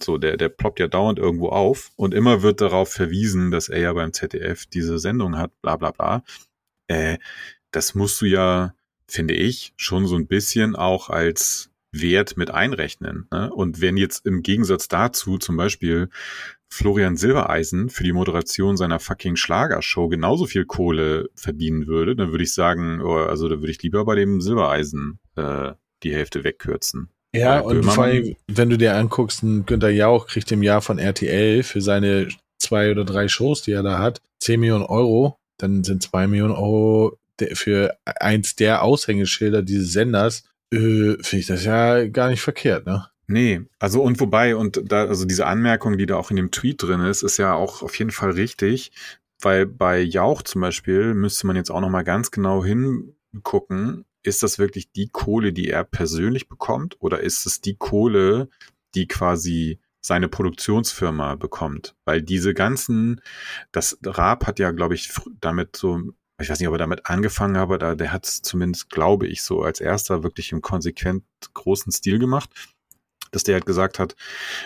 so, der, der ploppt ja dauernd irgendwo auf und immer wird darauf verwiesen, dass er ja beim ZDF diese Sendung hat, bla bla bla. Äh, das musst du ja, finde ich, schon so ein bisschen auch als Wert mit einrechnen. Ne? Und wenn jetzt im Gegensatz dazu zum Beispiel Florian Silbereisen für die Moderation seiner fucking Schlagershow genauso viel Kohle verdienen würde, dann würde ich sagen, oh, also da würde ich lieber bei dem Silbereisen äh, die Hälfte wegkürzen. Ja, und vor allem, wenn du dir anguckst, ein Günther Jauch kriegt im Jahr von RTL für seine zwei oder drei Shows, die er da hat, 10 Millionen Euro, dann sind zwei Millionen Euro für eins der Aushängeschilder dieses Senders, äh, finde ich das ja gar nicht verkehrt, ne? Nee, also und wobei, und da, also diese Anmerkung, die da auch in dem Tweet drin ist, ist ja auch auf jeden Fall richtig, weil bei Jauch zum Beispiel müsste man jetzt auch nochmal ganz genau hingucken, ist das wirklich die Kohle, die er persönlich bekommt oder ist es die Kohle, die quasi seine Produktionsfirma bekommt? Weil diese ganzen, das Raab hat ja, glaube ich, damit so, ich weiß nicht, ob er damit angefangen hat, aber der hat es zumindest, glaube ich, so als erster wirklich im konsequent großen Stil gemacht. dass der halt gesagt hat,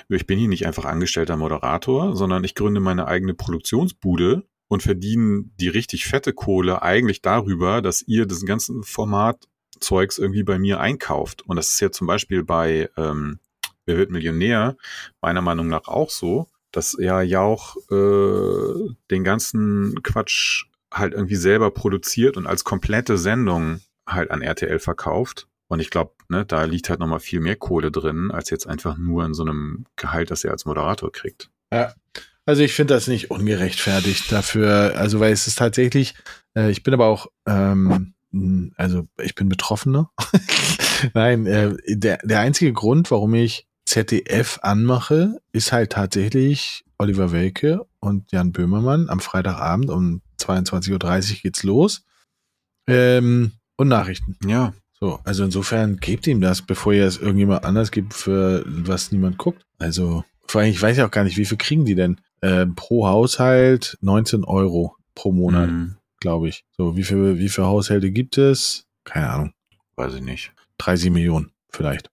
ich bin hier nicht einfach angestellter Moderator, sondern ich gründe meine eigene Produktionsbude und verdiene die richtig fette Kohle eigentlich darüber, dass ihr das ganze Formatzeugs irgendwie bei mir einkauft. Und das ist ja zum Beispiel bei ähm, Wer wird Millionär meiner Meinung nach auch so, dass er ja auch äh, den ganzen Quatsch halt irgendwie selber produziert und als komplette Sendung halt an RTL verkauft. Und ich glaube, ne, da liegt halt nochmal viel mehr Kohle drin, als jetzt einfach nur in so einem Gehalt, das er als Moderator kriegt. Ja. Also ich finde das nicht ungerechtfertigt dafür, also weil es ist tatsächlich, äh, ich bin aber auch, ähm, also ich bin Betroffener. Nein, äh, der, der einzige Grund, warum ich ZDF anmache, ist halt tatsächlich Oliver Welke und Jan Böhmermann am Freitagabend um 22.30 Uhr geht's los. Ähm, und Nachrichten. Ja. So, also insofern gebt ihm das, bevor ihr es irgendjemand anders gibt, für was niemand guckt. Also, vor allem, ich weiß ja auch gar nicht, wie viel kriegen die denn? Äh, pro Haushalt 19 Euro pro Monat, mhm. glaube ich. So, wie viel, wie viele Haushalte gibt es? Keine Ahnung. Weiß ich nicht. 30 Millionen, vielleicht.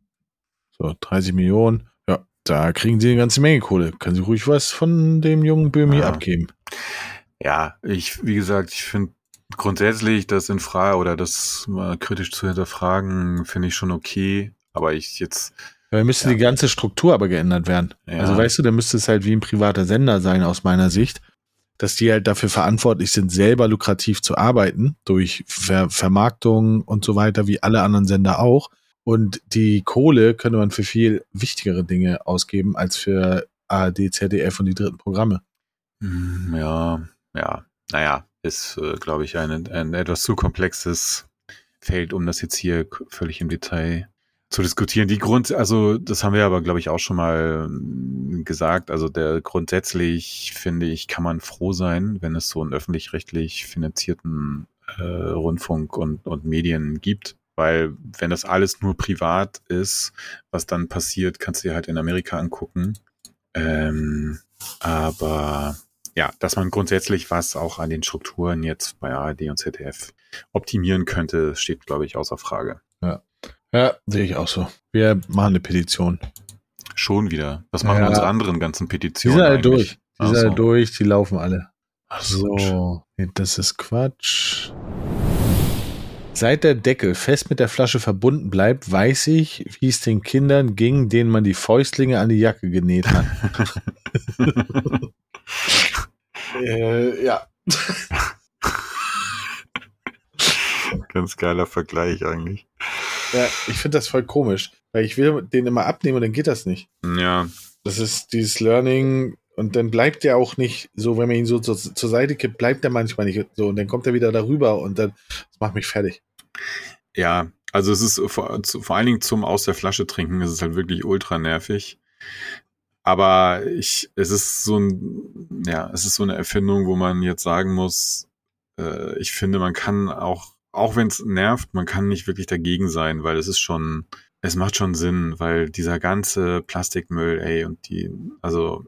So, 30 Millionen. Ja, da kriegen sie eine ganze Menge Kohle. Können sie ruhig was von dem jungen Böhmi ja. abgeben. Ja, ich, wie gesagt, ich finde grundsätzlich das in Frage oder das mal kritisch zu hinterfragen, finde ich schon okay. Aber ich jetzt. Da müsste ja. die ganze Struktur aber geändert werden. Ja. Also weißt du, da müsste es halt wie ein privater Sender sein, aus meiner Sicht, dass die halt dafür verantwortlich sind, selber lukrativ zu arbeiten, durch Ver Vermarktung und so weiter, wie alle anderen Sender auch. Und die Kohle könnte man für viel wichtigere Dinge ausgeben als für ARD, ZDF und die dritten Programme. Hm, ja, ja, naja, ist, äh, glaube ich, ein, ein etwas zu komplexes Feld, um das jetzt hier völlig im Detail zu diskutieren. Die Grund, also das haben wir aber, glaube ich, auch schon mal hm, gesagt. Also der grundsätzlich finde ich, kann man froh sein, wenn es so einen öffentlich-rechtlich finanzierten äh, Rundfunk und, und Medien gibt. Weil wenn das alles nur privat ist, was dann passiert, kannst du dir halt in Amerika angucken. Ähm, aber ja, dass man grundsätzlich was auch an den Strukturen jetzt bei ARD und ZDF optimieren könnte, steht, glaube ich, außer Frage. Ja. Ja, sehe ich auch so. Wir machen eine Petition. Schon wieder. Was machen ja. unsere anderen ganzen Petitionen? Die sind alle durch. Die sind alle durch, die laufen alle. Ach so. Das ist Quatsch. Seit der Deckel fest mit der Flasche verbunden bleibt, weiß ich, wie es den Kindern ging, denen man die Fäustlinge an die Jacke genäht hat. äh, ja. Ganz geiler Vergleich eigentlich. Ja, ich finde das voll komisch, weil ich will den immer abnehmen und dann geht das nicht. Ja. Das ist dieses Learning und dann bleibt der auch nicht so, wenn man ihn so zur, zur Seite kippt, bleibt er manchmal nicht so und dann kommt er wieder darüber und dann das macht mich fertig. Ja, also es ist vor, vor allen Dingen zum aus der Flasche trinken, ist es halt wirklich ultra nervig. Aber ich, es ist so ein, ja, es ist so eine Erfindung, wo man jetzt sagen muss, äh, ich finde, man kann auch, auch wenn es nervt, man kann nicht wirklich dagegen sein, weil es ist schon, es macht schon Sinn, weil dieser ganze Plastikmüll, ey, und die, also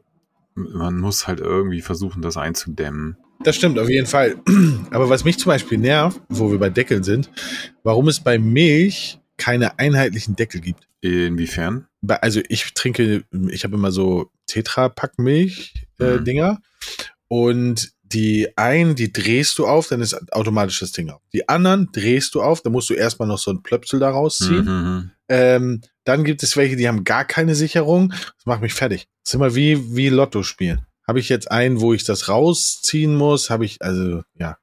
man muss halt irgendwie versuchen, das einzudämmen. Das stimmt, auf jeden Fall. Aber was mich zum Beispiel nervt, wo wir bei Deckeln sind, warum es bei Milch keine einheitlichen Deckel gibt. Inwiefern? Also ich trinke, ich habe immer so Tetra-Pack-Milch-Dinger. Äh, mhm. Und die einen, die drehst du auf, dann ist automatisch das Ding auf. Die anderen drehst du auf, dann musst du erstmal noch so ein Plöpsel daraus ziehen. Mhm. mhm. Ähm, dann gibt es welche, die haben gar keine Sicherung. Das macht mich fertig. Das ist immer wie, wie Lotto spielen. Habe ich jetzt einen, wo ich das rausziehen muss? Habe ich, also, ja.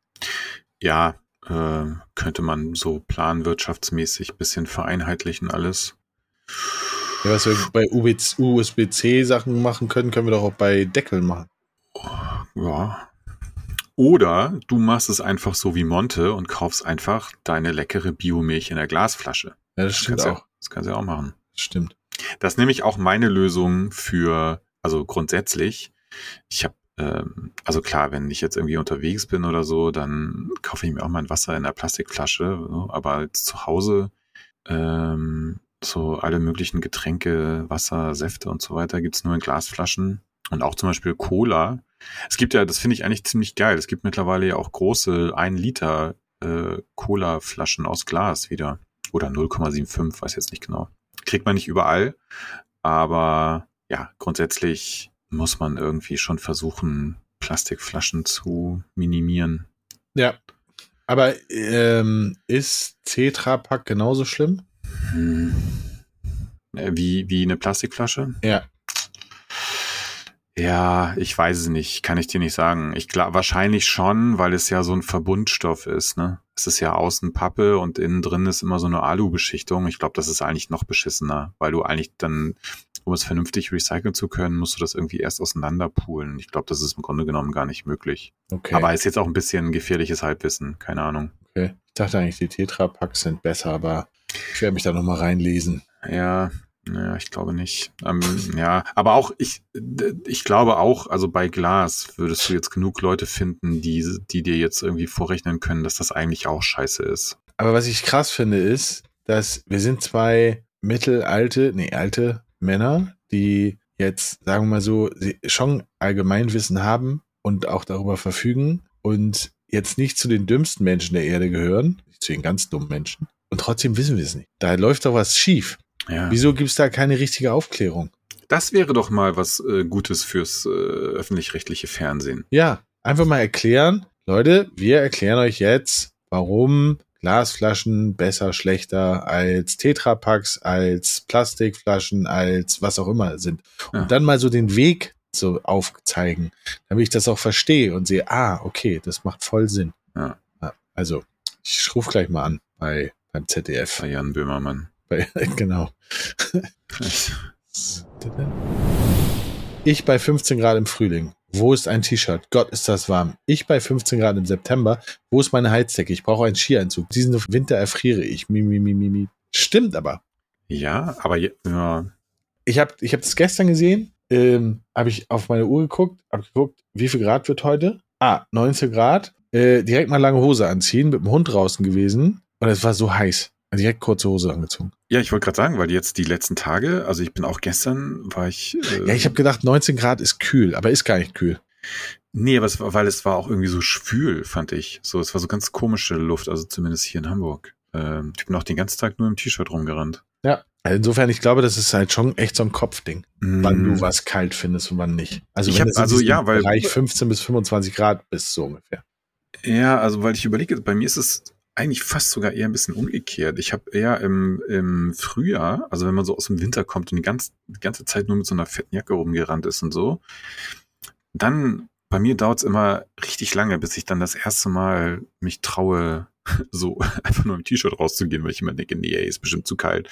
Ja, äh, könnte man so planwirtschaftsmäßig bisschen vereinheitlichen alles. Ja, was wir bei USB-C-Sachen machen können, können wir doch auch bei Deckeln machen. Ja. Oder du machst es einfach so wie Monte und kaufst einfach deine leckere Biomilch in der Glasflasche. Ja, das stimmt das auch. Ja, das kannst du ja auch machen. Das stimmt. Das ist nämlich auch meine Lösung für, also grundsätzlich. Ich habe ähm, also klar, wenn ich jetzt irgendwie unterwegs bin oder so, dann kaufe ich mir auch mein Wasser in der Plastikflasche. Aber zu Hause ähm, so alle möglichen Getränke, Wasser, Säfte und so weiter gibt's nur in Glasflaschen. Und auch zum Beispiel Cola. Es gibt ja, das finde ich eigentlich ziemlich geil. Es gibt mittlerweile ja auch große 1 Liter äh, Cola-Flaschen aus Glas wieder. Oder 0,75, weiß jetzt nicht genau. Kriegt man nicht überall. aber ja, grundsätzlich muss man irgendwie schon versuchen, Plastikflaschen zu minimieren. Ja. Aber ähm, ist Tetra Pak genauso schlimm? Hm. Äh, wie, wie eine Plastikflasche? Ja. Ja, ich weiß es nicht, kann ich dir nicht sagen. Ich glaube wahrscheinlich schon, weil es ja so ein Verbundstoff ist, ne? Es ist ja außen Pappe und innen drin ist immer so eine Alu-Beschichtung. Ich glaube, das ist eigentlich noch beschissener, weil du eigentlich dann, um es vernünftig recyceln zu können, musst du das irgendwie erst auseinanderpoolen. Ich glaube, das ist im Grunde genommen gar nicht möglich. Okay. Aber ist jetzt auch ein bisschen gefährliches Halbwissen, keine Ahnung. okay. Ich dachte eigentlich, die Tetra Packs sind besser, aber ich werde mich da nochmal reinlesen. Ja, naja, ich glaube nicht. Ähm, ja, aber auch ich, ich glaube auch, also bei Glas würdest du jetzt genug Leute finden, die, die dir jetzt irgendwie vorrechnen können, dass das eigentlich auch scheiße ist. Aber was ich krass finde, ist, dass wir sind zwei mittelalte, nee, alte Männer, die jetzt, sagen wir mal so, schon Allgemeinwissen haben und auch darüber verfügen und jetzt nicht zu den dümmsten Menschen der Erde gehören, zu den ganz dummen Menschen. Und trotzdem wissen wir es nicht. Da läuft doch was schief. Ja. Wieso gibt es da keine richtige Aufklärung? Das wäre doch mal was äh, Gutes fürs äh, öffentlich-rechtliche Fernsehen. Ja, einfach mal erklären. Leute, wir erklären euch jetzt, warum Glasflaschen besser, schlechter als Tetrapacks, als Plastikflaschen, als was auch immer sind. Und Ja. dann mal so den Weg so aufzeigen, damit ich das auch verstehe und sehe, ah, okay, das macht voll Sinn. Ja. Also, ich rufe gleich mal an bei, beim ZDF. Bei Jan Böhmermann. Bei, genau. Ich bei 15 Grad im Frühling. Wo ist ein T-Shirt? Gott, ist das warm. Ich bei 15 Grad im September. Wo ist meine Heizdecke? Ich brauche einen Skianzug. Diesen Winter erfriere ich. Mi, mi, mi, mi, mi. Stimmt aber. Ja, aber ja, Ich habe ich hab das gestern gesehen. Ähm, habe ich auf meine Uhr geguckt. Habe geguckt, wie viel Grad wird heute? Ah, 19 Grad. Äh, direkt mal lange Hose anziehen. Mit dem Hund draußen gewesen. Und es war so heiß. Also direkt kurze Hose angezogen. Ja, ich wollte gerade sagen, weil jetzt die letzten Tage, also ich bin auch gestern, war ich. Äh, Ja, ich habe gedacht, 19 Grad ist kühl. Aber ist gar nicht kühl. Nee, aber es war, weil es war auch irgendwie so schwül, fand ich. So, es war so ganz komische Luft, also zumindest hier in Hamburg. Ähm, ich bin auch den ganzen Tag nur im T-Shirt rumgerannt. Ja. Also insofern, ich glaube, das ist halt schon echt so ein Kopfding, wann Mm, du was kalt findest und wann nicht. Also Ich wenn hab- also ja, weil- Bereich 15 bis 25 Grad bist, so ungefähr. Ja, also weil ich überlege, bei mir ist es eigentlich fast sogar eher ein bisschen umgekehrt. Ich habe eher im, im Frühjahr, also wenn man so aus dem Winter kommt und die, ganz, die ganze Zeit nur mit so einer fetten Jacke rumgerannt ist und so, dann bei mir dauert es immer richtig lange, bis ich dann das erste Mal mich traue, so einfach nur im T-Shirt rauszugehen, weil ich immer denke, nee, ist bestimmt zu kalt.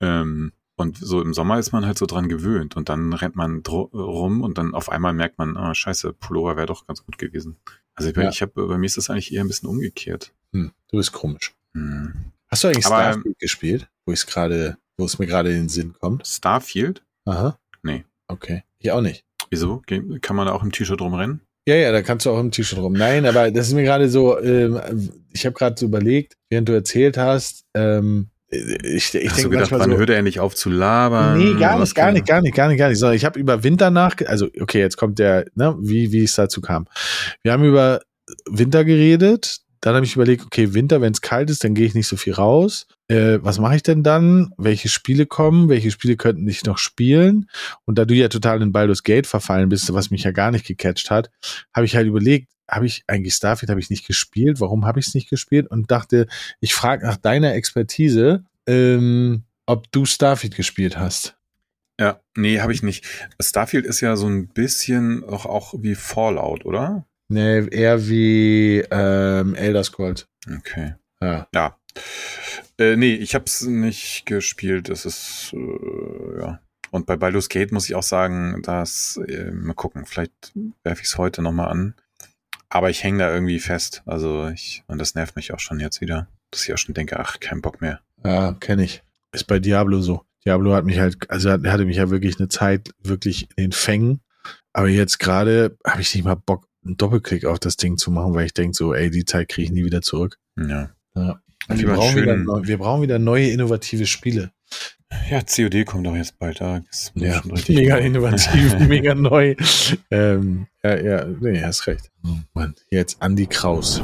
Ähm, und so im Sommer ist man halt so dran gewöhnt und dann rennt man rum und dann auf einmal merkt man, ah, scheiße, Pullover wäre doch ganz gut gewesen. Also ich, Ja. ich habe bei mir ist das eigentlich eher ein bisschen umgekehrt. Hm, du bist komisch. Hm. Hast du eigentlich Aber, Starfield gespielt, wo ich es gerade, wo es mir gerade in den Sinn kommt? Starfield? Aha. Nee. Okay. Ich auch nicht. Wieso? Kann man da auch im T-Shirt rumrennen? Ja, ja, da kannst du auch im T-Shirt rum. Nein, aber das ist mir gerade so, ähm, ich habe gerade so überlegt, während du erzählt hast, ähm, ich, ich denke gedacht, manchmal wann so, hört er endlich auf zu labern? Nee, gar Was nicht, gar nicht, gar nicht, gar nicht, gar nicht. Sondern ich habe über Winter nach, also okay, jetzt kommt der, ne, wie wie es dazu kam. Wir haben über Winter geredet. Dann habe ich überlegt, okay, Winter, wenn es kalt ist, dann gehe ich nicht so viel raus. Äh, was mache ich denn dann? Welche Spiele kommen? Welche Spiele könnten ich noch spielen? Und da du ja total in Baldur's Gate verfallen bist, was mich ja gar nicht gecatcht hat, habe ich halt überlegt, habe ich eigentlich Starfield habe ich nicht gespielt? Warum habe ich es nicht gespielt? Und dachte, ich frage nach deiner Expertise, ähm, ob du Starfield gespielt hast. Ja, nee, habe ich nicht. Starfield ist ja so ein bisschen auch, auch wie Fallout, oder? Nee, eher wie ähm, Elder Scrolls. Okay. Ja. Ja. Äh, nee, ich hab's nicht gespielt. Das ist, äh, ja. Und bei Baldur's Gate muss ich auch sagen, dass, äh, mal gucken, vielleicht werfe ich es heute nochmal an. Aber ich hänge da irgendwie fest. Also ich, und das nervt mich auch schon jetzt wieder, dass ich auch schon denke, ach, kein Bock mehr. Ja, kenne ich. Ist bei Diablo so. Diablo hat mich halt, also hat, hatte mich ja wirklich eine Zeit wirklich in den Fängen. Aber jetzt gerade habe ich nicht mal Bock, einen Doppelklick auf das Ding zu machen, weil ich denke so, ey, die Zeit kriege ich nie wieder zurück. Ja. Ja. Wir brauchen, wieder, wir brauchen wieder neue, innovative Spiele. Ja, COD kommt doch jetzt bald da. Das muss Ja, mega kommen. innovativ, mega neu. Ähm, ja, ja, nee, hast recht. Oh Mann, jetzt Andy Kraus.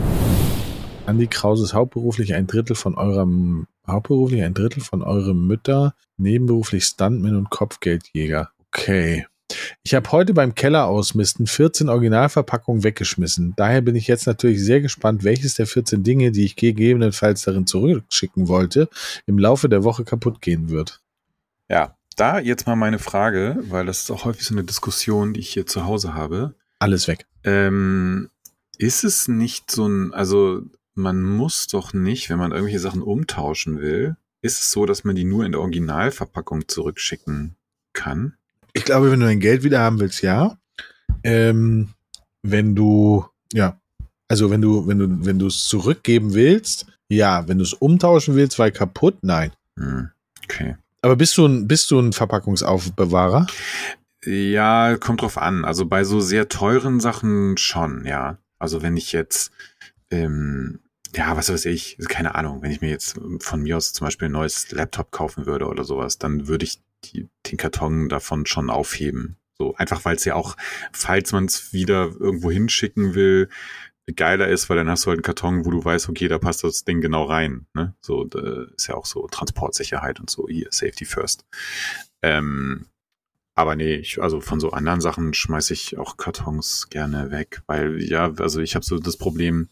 Andy Kraus ist hauptberuflich ein Drittel von eurem Hauptberuflich ein Drittel von euren Mütter, nebenberuflich Stuntman und Kopfgeldjäger. Okay. Ich habe heute beim Keller ausmisten 14 Originalverpackungen weggeschmissen. Daher bin ich jetzt natürlich sehr gespannt, welches der 14 Dinge, die ich gegebenenfalls darin zurückschicken wollte, im Laufe der Woche kaputt gehen wird. Ja, da jetzt mal meine Frage, weil das ist auch häufig so eine Diskussion, die ich hier zu Hause habe. Alles weg. Ähm, ist es nicht so ein, also man muss doch nicht, wenn man irgendwelche Sachen umtauschen will, ist es so, dass man die nur in der Originalverpackung zurückschicken kann? Ich glaube, wenn du dein Geld wieder haben willst, ja. Ähm, wenn du, ja, also wenn du, wenn du, wenn du es zurückgeben willst, ja. Wenn du es umtauschen willst, weil kaputt, nein. Hm, okay. Aber bist du ein, bist du ein Verpackungsaufbewahrer? Ja, kommt drauf an. Also bei so sehr teuren Sachen schon, ja. Also wenn ich jetzt, ähm, ja, was weiß ich, keine Ahnung, wenn ich mir jetzt von mir aus zum Beispiel ein neues Laptop kaufen würde oder sowas, dann würde ich die, den Karton davon schon aufheben. So, einfach weil es ja auch, falls man es wieder irgendwo hinschicken will, geiler ist, weil dann hast du halt einen Karton, wo du weißt, okay, da passt das Ding genau rein. Ne? So, ist ja auch so Transportsicherheit und so, hier, Safety First. Ähm, aber nee, ich, also von so anderen Sachen schmeiße ich auch Kartons gerne weg, weil ja, also ich habe so das Problem,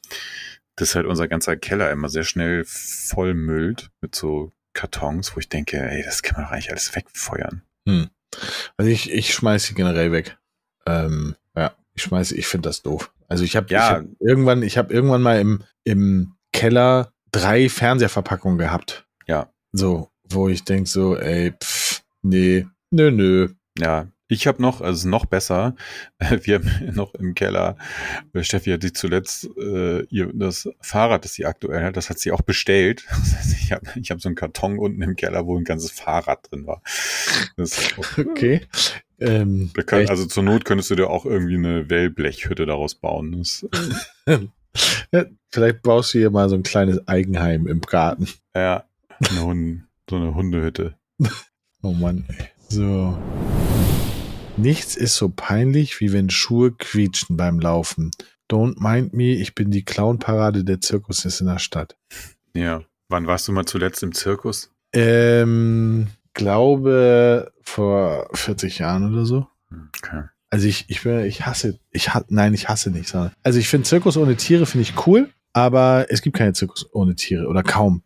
dass halt unser ganzer Keller immer sehr schnell vollmüllt mit so Kartons, wo ich denke, ey, das kann man doch eigentlich alles wegfeuern. Hm. Also ich, ich schmeiße sie generell weg. Ähm, ja, ich schmeiße, ich finde das doof. Also ich habe Ja. hab irgendwann, ich habe irgendwann mal im, im Keller drei Fernseherverpackungen gehabt. Ja. So, wo ich denk so, ey, pff, nee, nö, nö. Ja, ich habe noch, also noch besser, wir haben noch im Keller, äh, Steffi hat sich zuletzt äh, ihr das Fahrrad, das sie aktuell hat, das hat sie auch bestellt. Das heißt, ich habe ich hab so einen Karton unten im Keller, wo ein ganzes Fahrrad drin war. Auch, Okay. Ähm, kann, also zur Not könntest du dir auch irgendwie eine Wellblechhütte daraus bauen. Das, Ja, Vielleicht baust du hier mal so ein kleines Eigenheim im Garten. ja, eine Hund, so eine Hundehütte. Oh Mann, ey. So. Nichts ist so peinlich, wie wenn Schuhe quietschen beim Laufen. Don't mind me, ich bin die Clownparade der Zirkus in der Stadt. Ja. Wann warst du mal zuletzt im Zirkus? Ähm, glaube vor 40 Jahren oder so. Okay. Also ich, ich bin, ich hasse, ich ha nein, ich hasse nicht. sondern- Also ich finde Zirkus ohne Tiere finde ich cool, aber es gibt keine Zirkus ohne Tiere oder kaum.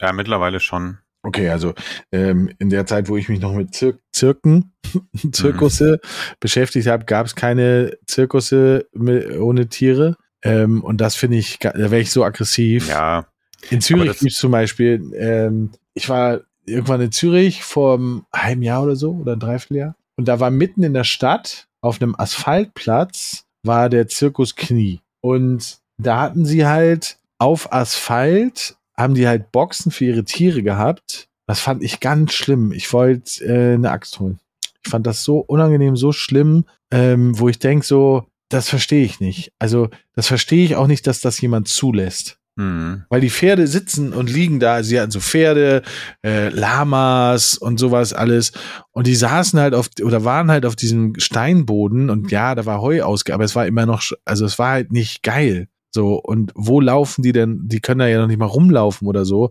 Ja, mittlerweile schon. Okay, also ähm, in der Zeit, wo ich mich noch mit Zir Zirken, Zirkusse beschäftigt habe, gab es keine Zirkusse mi- ohne Tiere. Ähm, und das finde ich, da wäre ich so aggressiv. Ja, In Zürich gibt es zum Beispiel, ähm, ich war irgendwann in Zürich vor einem halben Jahr oder so oder ein Dreivierteljahr. Und da war mitten in der Stadt auf einem Asphaltplatz war der Zirkus Knie. Und da hatten sie halt auf Asphalt, haben die halt Boxen für ihre Tiere gehabt. Das fand ich ganz schlimm. Ich wollte äh, eine Axt holen. Ich fand das so unangenehm, so schlimm, ähm, wo ich denk so, das verstehe ich nicht. Also das verstehe ich auch nicht, dass das jemand zulässt. mhm. Weil die Pferde sitzen und liegen da. Sie hatten so Pferde, äh, Lamas und sowas alles. Und die saßen halt auf, oder waren halt auf diesem Steinboden und ja, da war Heu ausge, aber es war immer noch, also es war halt nicht geil. So, und wo laufen die denn? Die können da ja noch nicht mal rumlaufen oder so.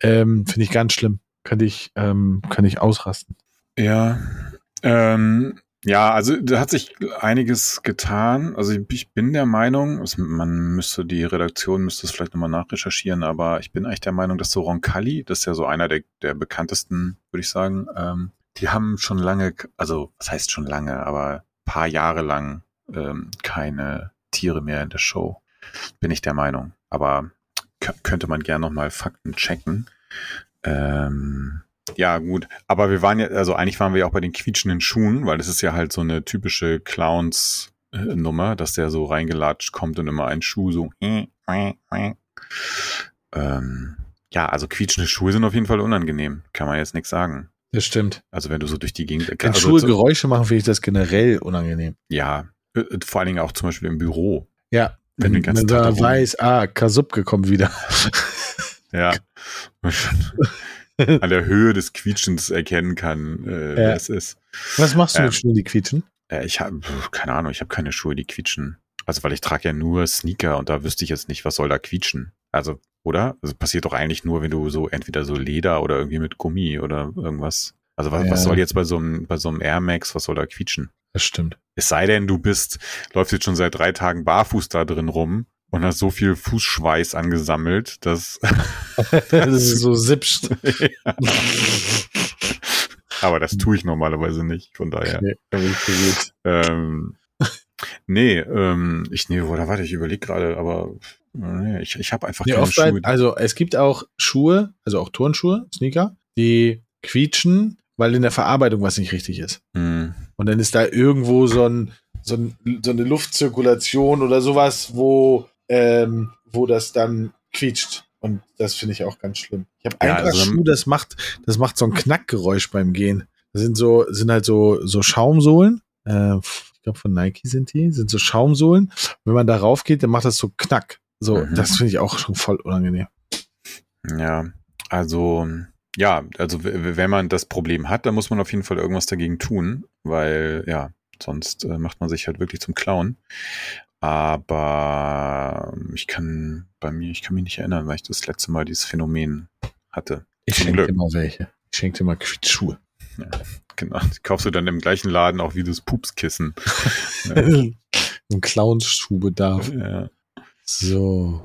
Ähm, Finde ich ganz schlimm. Könnte ich, ähm, könnte ich ausrasten. Ja, ähm, ja, also da hat sich einiges getan. Also ich, bin der Meinung, es, man müsste die Redaktion müsste es vielleicht nochmal nachrecherchieren, aber ich bin eigentlich der Meinung, dass so Roncalli, das ist ja so einer der, der bekanntesten, würde ich sagen, ähm, die haben schon lange, also was heißt schon lange, aber paar Jahre lang ähm, keine Tiere mehr in der Show. Bin ich der Meinung. Aber könnte man gern nochmal Fakten checken. Ähm, ja, gut. Aber wir waren ja, also eigentlich waren wir ja auch bei den quietschenden Schuhen, weil das ist ja halt so eine typische Clowns-Nummer, dass der so reingelatscht kommt und immer ein Schuh so. äh, Ähm, ja, also quietschende Schuhe sind auf jeden Fall unangenehm. Kann man jetzt nichts sagen. Das stimmt. Also wenn du so durch die Gegend. Wenn also Schuhe so, Geräusche machen, finde ich das generell unangenehm. ja, äh, vor allen Dingen auch zum Beispiel im Büro. Ja. Wenn Tag da da rum- weiß, ah, Kasubke kommt wieder. Ja. Man an der Höhe des Quietschens erkennen kann, äh, Ja. wer es ist. Was machst du Ähm, mit Schuhen, die quietschen? Äh, ich habe keine Ahnung, ich habe keine Schuhe, die quietschen. Also weil ich trage ja nur Sneaker und da wüsste ich jetzt nicht, was soll da quietschen. Also oder? Das passiert doch eigentlich nur, wenn du so entweder so Leder oder irgendwie mit Gummi oder irgendwas. Also was, Ja. was soll jetzt bei so einem, bei so einem Air Max, was soll da quietschen? Das stimmt. Es sei denn, du bist, läufst jetzt schon seit drei Tagen barfuß da drin rum und hast so viel Fußschweiß angesammelt, dass. das ist so sipscht. Aber das tue ich normalerweise nicht, von daher. Gut. Ähm, nee, ähm, ich, nee, oder warte, ich überlege gerade, aber nee, ich, ich habe einfach Nee, keine Schuhe. also es gibt auch Schuhe, also auch Turnschuhe, Sneaker, die quietschen, weil in der Verarbeitung was nicht richtig ist. Hm, Und dann ist da irgendwo so, ein, so, ein, so eine Luftzirkulation oder sowas, wo, ähm, wo das dann quietscht. Und das finde ich auch ganz schlimm. Ich habe Ja, ein also- Paar Schuh, das macht, das macht so ein Knackgeräusch beim Gehen. Das sind so, sind halt so, so Schaumsohlen. Äh, ich glaube von Nike sind die, sind so Schaumsohlen. Wenn man darauf geht, dann macht das so Knack. So, Mhm. das finde ich auch schon voll unangenehm. ja, also ja, also wenn man das Problem hat, dann muss man auf jeden Fall irgendwas dagegen tun, weil ja, sonst äh, macht man sich halt wirklich zum Clown. Aber ich kann bei mir, ich kann mich nicht erinnern, weil ich das letzte Mal dieses Phänomen hatte. Ich Zum schenke dir mal welche. Ich schenke dir mal Quietschschuhe. Genau. Die kaufst du dann im gleichen Laden auch wie das Pupskissen. Ja. Ein Clownsschuhbedarf. ja. So.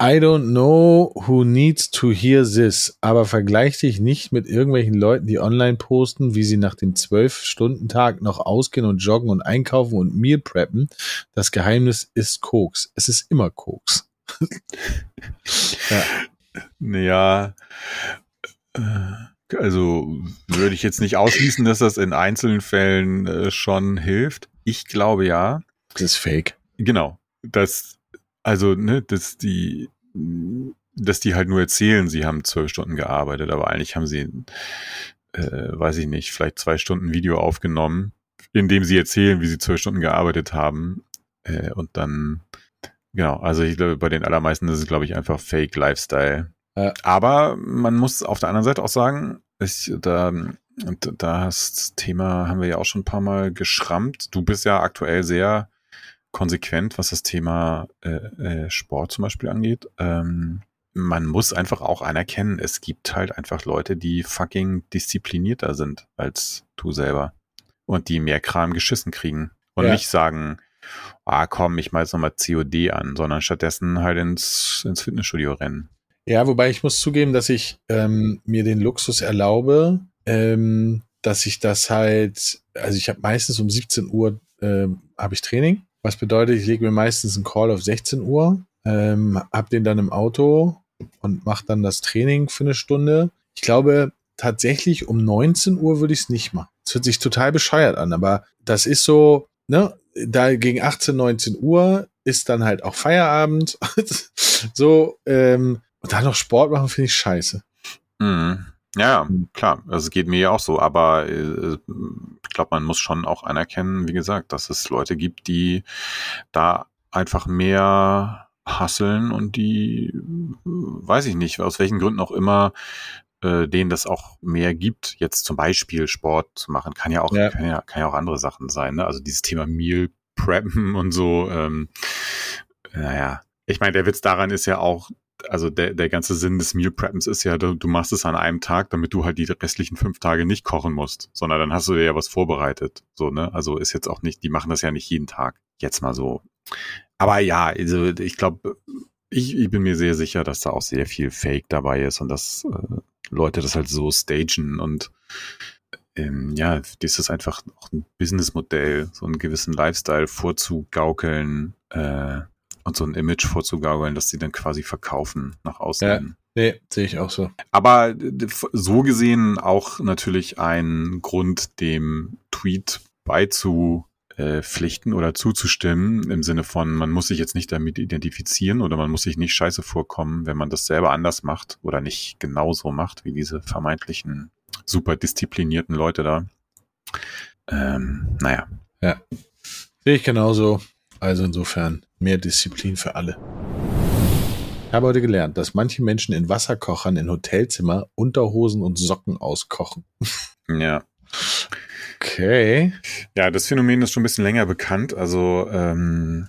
I don't know who needs to hear this, aber vergleich dich nicht mit irgendwelchen Leuten, die online posten, wie sie nach dem 12-Stunden-Tag noch ausgehen und joggen und einkaufen und Meal preppen. Das Geheimnis ist Koks. Es ist immer Koks. Ja, äh, also würde ich jetzt nicht ausschließen, dass das in einzelnen Fällen äh, schon hilft. Ich glaube ja, Das ist fake. genau, dass, also, ne, dass die, dass die halt nur erzählen, sie haben zwölf Stunden gearbeitet, aber eigentlich haben sie, äh, weiß ich nicht, vielleicht zwei Stunden Video aufgenommen, in dem sie erzählen, wie sie zwölf Stunden gearbeitet haben, äh, und dann, genau, also ich glaube, bei den allermeisten ist es, glaube ich, einfach Fake Lifestyle. Ja. Aber man muss auf der anderen Seite auch sagen, ich, da, da das Thema haben wir ja auch schon ein paar Mal geschrammt. Du bist ja aktuell sehr konsequent, was das Thema äh, äh, Sport zum Beispiel angeht. Ähm, man muss einfach auch anerkennen, es gibt halt einfach Leute, die fucking disziplinierter sind als du selber und die mehr Kram geschissen kriegen und Ja. nicht sagen, ah komm, ich mal jetzt nochmal COD an, sondern stattdessen halt ins, ins Fitnessstudio rennen. Ja, wobei ich muss zugeben, dass ich ähm, mir den Luxus erlaube, ähm, dass ich das halt, also ich habe meistens um 17 Uhr ähm, habe ich Training, was bedeutet, ich lege mir meistens einen Call auf 16 Uhr, ähm, habe den dann im Auto und mache dann das Training für eine Stunde. Ich glaube, tatsächlich um 19 Uhr würde ich es nicht machen. Es hört sich total bescheuert an, aber das ist so, ne, da gegen 18, 19 Uhr ist dann halt auch Feierabend. so, ähm, und dann noch Sport machen, finde ich scheiße. Mhm. Ja, Mhm. klar. Also es geht mir ja auch so, aber äh, ich glaube, man muss schon auch anerkennen, wie gesagt, dass es Leute gibt, die da einfach mehr hasseln und die, weiß ich nicht, aus welchen Gründen auch immer, äh, denen das auch mehr gibt. Jetzt zum Beispiel Sport zu machen, kann ja auch, Ja. Kann, ja, kann ja auch andere Sachen sein. Ne? Also dieses Thema Meal Preppen und so. Ähm, naja, ich meine, der Witz daran ist ja auch, also der, der ganze Sinn des Meal Preppens ist ja, du, du machst es an einem Tag, damit du halt die restlichen fünf Tage nicht kochen musst, sondern dann hast du dir ja was vorbereitet. So, ne? Also ist jetzt auch nicht, die machen das ja nicht jeden Tag. Jetzt mal so. Aber ja, also ich glaube, ich, ich bin mir sehr sicher, dass da auch sehr viel Fake dabei ist und dass äh, Leute das halt so stagen und ähm, ja, das ist einfach auch ein Businessmodell, so einen gewissen Lifestyle vorzugaukeln äh, und so ein Image vorzugaukeln, dass die dann quasi verkaufen nach außen. Ja. Nee, sehe ich auch so. Aber so gesehen auch natürlich ein Grund, dem Tweet beizupflichten oder zuzustimmen, im Sinne von, man muss sich jetzt nicht damit identifizieren oder man muss sich nicht scheiße vorkommen, wenn man das selber anders macht oder nicht genauso macht wie diese vermeintlichen super disziplinierten Leute da. Ähm, naja. Sehe ich genauso. Also insofern mehr Disziplin für alle. Ich habe heute gelernt, dass manche Menschen in Wasserkochern in Hotelzimmer Unterhosen und Socken auskochen. Ja. Okay. Ja, das Phänomen ist schon ein bisschen länger bekannt. Also ähm,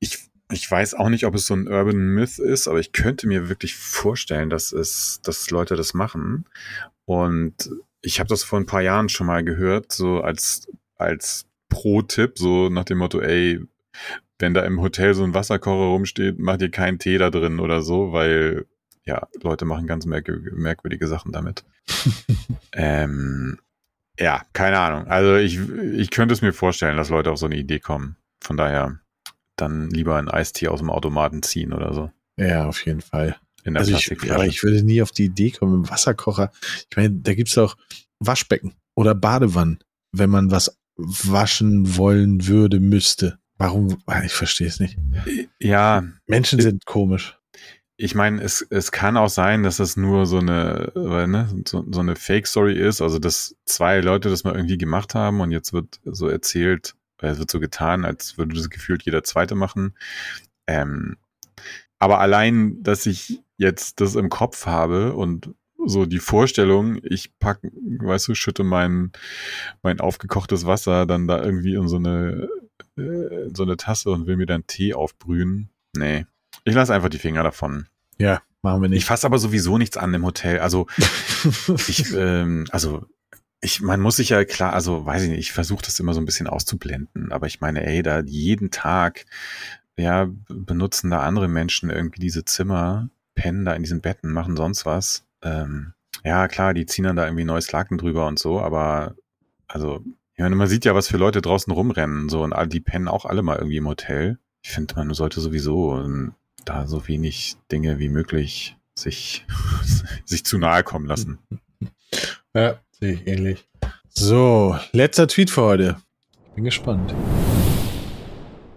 ich ich weiß auch nicht, ob es so ein Urban Myth ist, aber ich könnte mir wirklich vorstellen, dass es, dass Leute das machen. Und ich habe das vor ein paar Jahren schon mal gehört, so als, als Pro-Tipp, so nach dem Motto, ey, wenn da im Hotel so ein Wasserkocher rumsteht, macht ihr keinen Tee da drin oder so, weil ja, Leute machen ganz merkwürdige Sachen damit. ähm, ja, keine Ahnung. Also ich, ich könnte es mir vorstellen, dass Leute auf so eine Idee kommen. Von daher dann lieber ein Eistee aus dem Automaten ziehen oder so. Ja, auf jeden Fall. In der also ich, aber ich würde nie auf die Idee kommen, im Wasserkocher. Ich meine, da gibt es auch Waschbecken oder Badewannen, wenn man was waschen wollen würde, müsste. Warum? Ich verstehe es nicht. Ja. Menschen sind komisch. Ich meine, es, es kann auch sein, dass es nur so eine, ne, so, so eine Fake-Story ist, also dass zwei Leute das mal irgendwie gemacht haben und jetzt wird so erzählt, es wird so getan, als würde das gefühlt jeder Zweite machen. Ähm, aber allein, dass ich jetzt das im Kopf habe und so die Vorstellung, ich pack, weißt du, schütte mein, mein aufgekochtes Wasser dann da irgendwie in so eine, äh, in so eine Tasse und will mir dann Tee aufbrühen. Nee. Ich lasse einfach die Finger davon. Ja, machen wir nicht. Ich fasse aber sowieso nichts an im Hotel. Also, ich, ähm, also, ich, man muss sich ja klar, also weiß ich nicht, ich versuche das immer so ein bisschen auszublenden, aber ich meine, ey, da jeden Tag, ja, benutzen da andere Menschen irgendwie diese Zimmer, pennen da in diesen Betten, machen sonst was. Ähm, ja, klar, die ziehen dann da irgendwie neues Laken drüber und so, aber also, ich meine, man sieht ja, was für Leute draußen rumrennen, so, und die pennen auch alle mal irgendwie im Hotel. Ich finde, man sollte sowieso ähm, da so wenig Dinge wie möglich sich, sich zu nahe kommen lassen. Ja, sehe ich ähnlich. So, letzter Tweet für heute. Bin gespannt.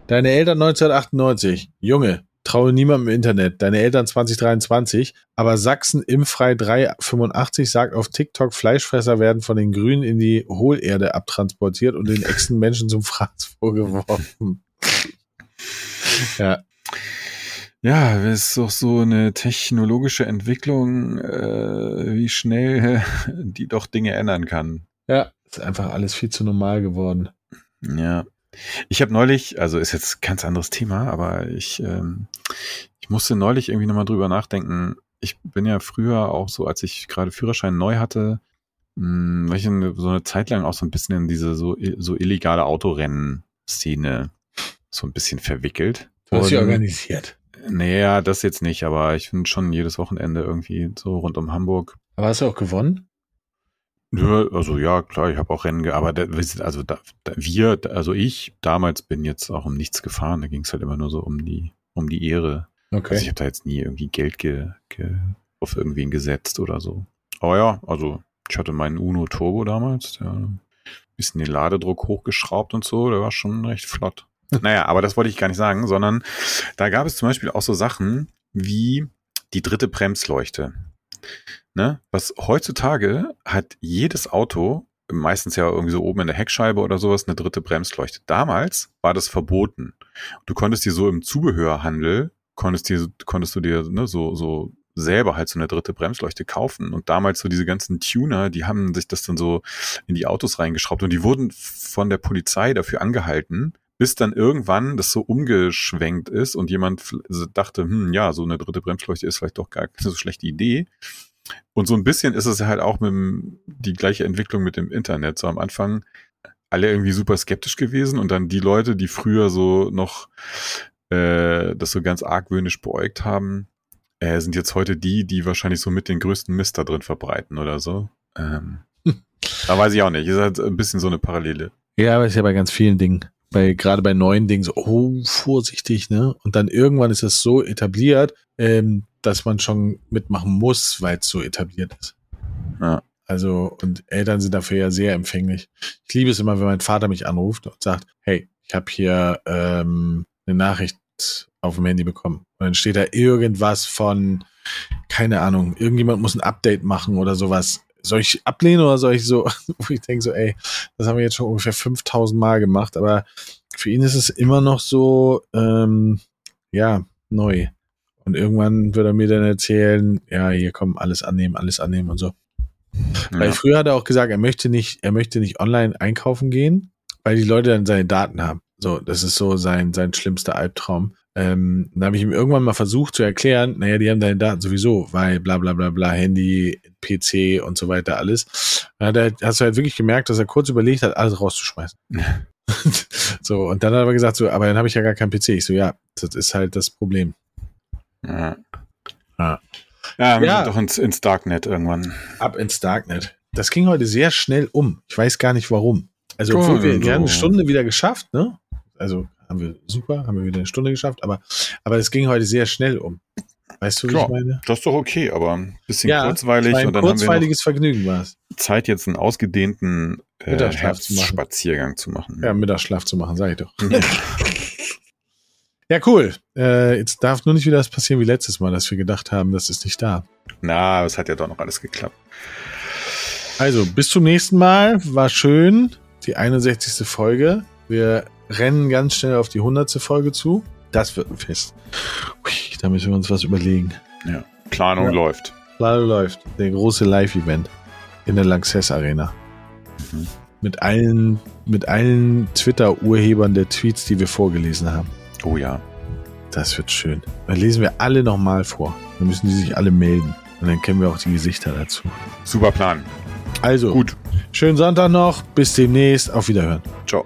Deine Eltern 1998. Junge, traue niemandem im Internet. Deine Eltern 2023. Aber Sachsen Impfrei 385 sagt auf TikTok, Fleischfresser werden von den Grünen in die Hohlerde abtransportiert und den Echsen-Menschen zum Fraß vorgeworfen. ja. Ja, es ist doch so eine technologische Entwicklung, äh, wie schnell die doch Dinge ändern kann. Ja, ist einfach alles viel zu normal geworden. Ja. Ich habe neulich, also ist jetzt ganz anderes Thema, aber ich, ähm, ich musste neulich irgendwie nochmal drüber nachdenken. Ich bin ja früher auch so, als ich gerade Führerschein neu hatte, mh, hm, war ich in, so eine Zeit lang auch so ein bisschen in diese so, so illegale Autorennen-Szene so ein bisschen verwickelt. Du hast sie organisiert. Naja, das jetzt nicht, aber ich finde schon jedes Wochenende irgendwie so rund um Hamburg. Aber hast du auch gewonnen? Ja, also ja, klar, ich habe auch Rennen, aber da, also da, da, wir, also ich damals bin jetzt auch um nichts gefahren. Da ging es halt immer nur so um die, um die Ehre. Okay. Also ich habe da jetzt nie irgendwie Geld ge, ge, auf irgendwen gesetzt oder so. Aber ja, also ich hatte meinen Uno Turbo damals, der ein bisschen den Ladedruck hochgeschraubt und so, der war schon recht flott. Naja, aber das wollte ich gar nicht sagen, sondern da gab es zum Beispiel auch so Sachen wie die dritte Bremsleuchte. Ne? Was heutzutage hat jedes Auto, meistens ja irgendwie so oben in der Heckscheibe oder sowas, eine dritte Bremsleuchte. Damals war das verboten. Du konntest dir so im Zubehörhandel, konntest, dir, konntest du dir ne, so, so selber halt so eine dritte Bremsleuchte kaufen. Und damals so diese ganzen Tuner, die haben sich das dann so in die Autos reingeschraubt und die wurden von der Polizei dafür angehalten, bis dann irgendwann das so umgeschwenkt ist und jemand dachte, hm, ja, so eine dritte Bremsleuchte ist vielleicht doch gar keine so schlechte Idee. Und so ein bisschen ist es halt auch mit dem, die gleiche Entwicklung mit dem Internet. So am Anfang alle irgendwie super skeptisch gewesen und dann die Leute, die früher so noch äh, das so ganz argwöhnisch beäugt haben, äh, sind jetzt heute die, die wahrscheinlich so mit den größten Mist da drin verbreiten oder so. Ähm, da weiß ich auch nicht. Ist halt ein bisschen so eine Parallele. Ja, aber ist ja bei ganz vielen Dingen. Bei, gerade bei neuen Dingen so, oh, vorsichtig, ne? Und dann irgendwann ist das so etabliert, ähm, dass man schon mitmachen muss, weil es so etabliert ist. Ja. Also, und Eltern sind dafür ja sehr empfänglich. Ich liebe es immer, wenn mein Vater mich anruft und sagt, hey, ich habe hier ähm, eine Nachricht auf dem Handy bekommen. Und dann steht da irgendwas von, keine Ahnung, irgendjemand muss ein Update machen oder sowas. Soll ich ablehnen oder soll ich so, wo ich denke so, ey, das haben wir jetzt schon ungefähr 5000 Mal gemacht, aber für ihn ist es immer noch so, ähm, ja, neu. Und irgendwann wird er mir dann erzählen, ja, hier kommen alles annehmen, alles annehmen und so. Ja. Weil früher hat er auch gesagt, er möchte nicht, er möchte nicht online einkaufen gehen, weil die Leute dann seine Daten haben. So, das ist so sein, sein schlimmster Albtraum. ähm, dann habe ich ihm irgendwann mal versucht zu erklären, naja, die haben deine Daten sowieso, weil bla bla bla bla, Handy, PC und so weiter, alles. Da hast du halt wirklich gemerkt, dass er kurz überlegt hat, alles rauszuschmeißen. so, und dann hat er aber gesagt, so, aber dann habe ich ja gar keinen PC. Ich so, ja, das ist halt das Problem. Ja. Ja, ja wir ja. sind doch ins, ins Darknet irgendwann. Ab ins Darknet. Das ging heute sehr schnell um. Ich weiß gar nicht warum. Also, obwohl oh, wir, wir haben eine Stunde wieder geschafft, ne? Also, haben wir super, haben wir wieder eine Stunde geschafft, aber, aber es ging heute sehr schnell um. Weißt du, wie ja, ich meine? Das ist doch okay, aber ein bisschen ja, kurzweilig. Ein und dann kurzweiliges haben wir Vergnügen war es. Zeit, jetzt einen ausgedehnten äh, Herbstspaziergang zu machen. Ja, Mittagsschlaf zu machen, sag ich doch. Ja, cool. Äh, jetzt darf nur nicht wieder das passieren wie letztes Mal, dass wir gedacht haben, das ist nicht da. Na, es hat ja doch noch alles geklappt. Also, bis zum nächsten Mal. War schön. Die 61. Folge. Wir rennen ganz schnell auf die 100. Folge zu. Das wird ein Fest. Ui, da müssen wir uns was überlegen. Ja, Planung ja. läuft. Planung läuft. Der große Live-Event in der Lanxess Arena. Mhm. Mit allen, mit allen Twitter-Urhebern der Tweets, die wir vorgelesen haben. Oh ja. Das wird schön. Dann lesen wir alle nochmal vor. Dann müssen die sich alle melden. Und dann kennen wir auch die Gesichter dazu. Super Plan. Also, gut. Schönen Sonntag noch. Bis demnächst. Auf Wiederhören. Ciao.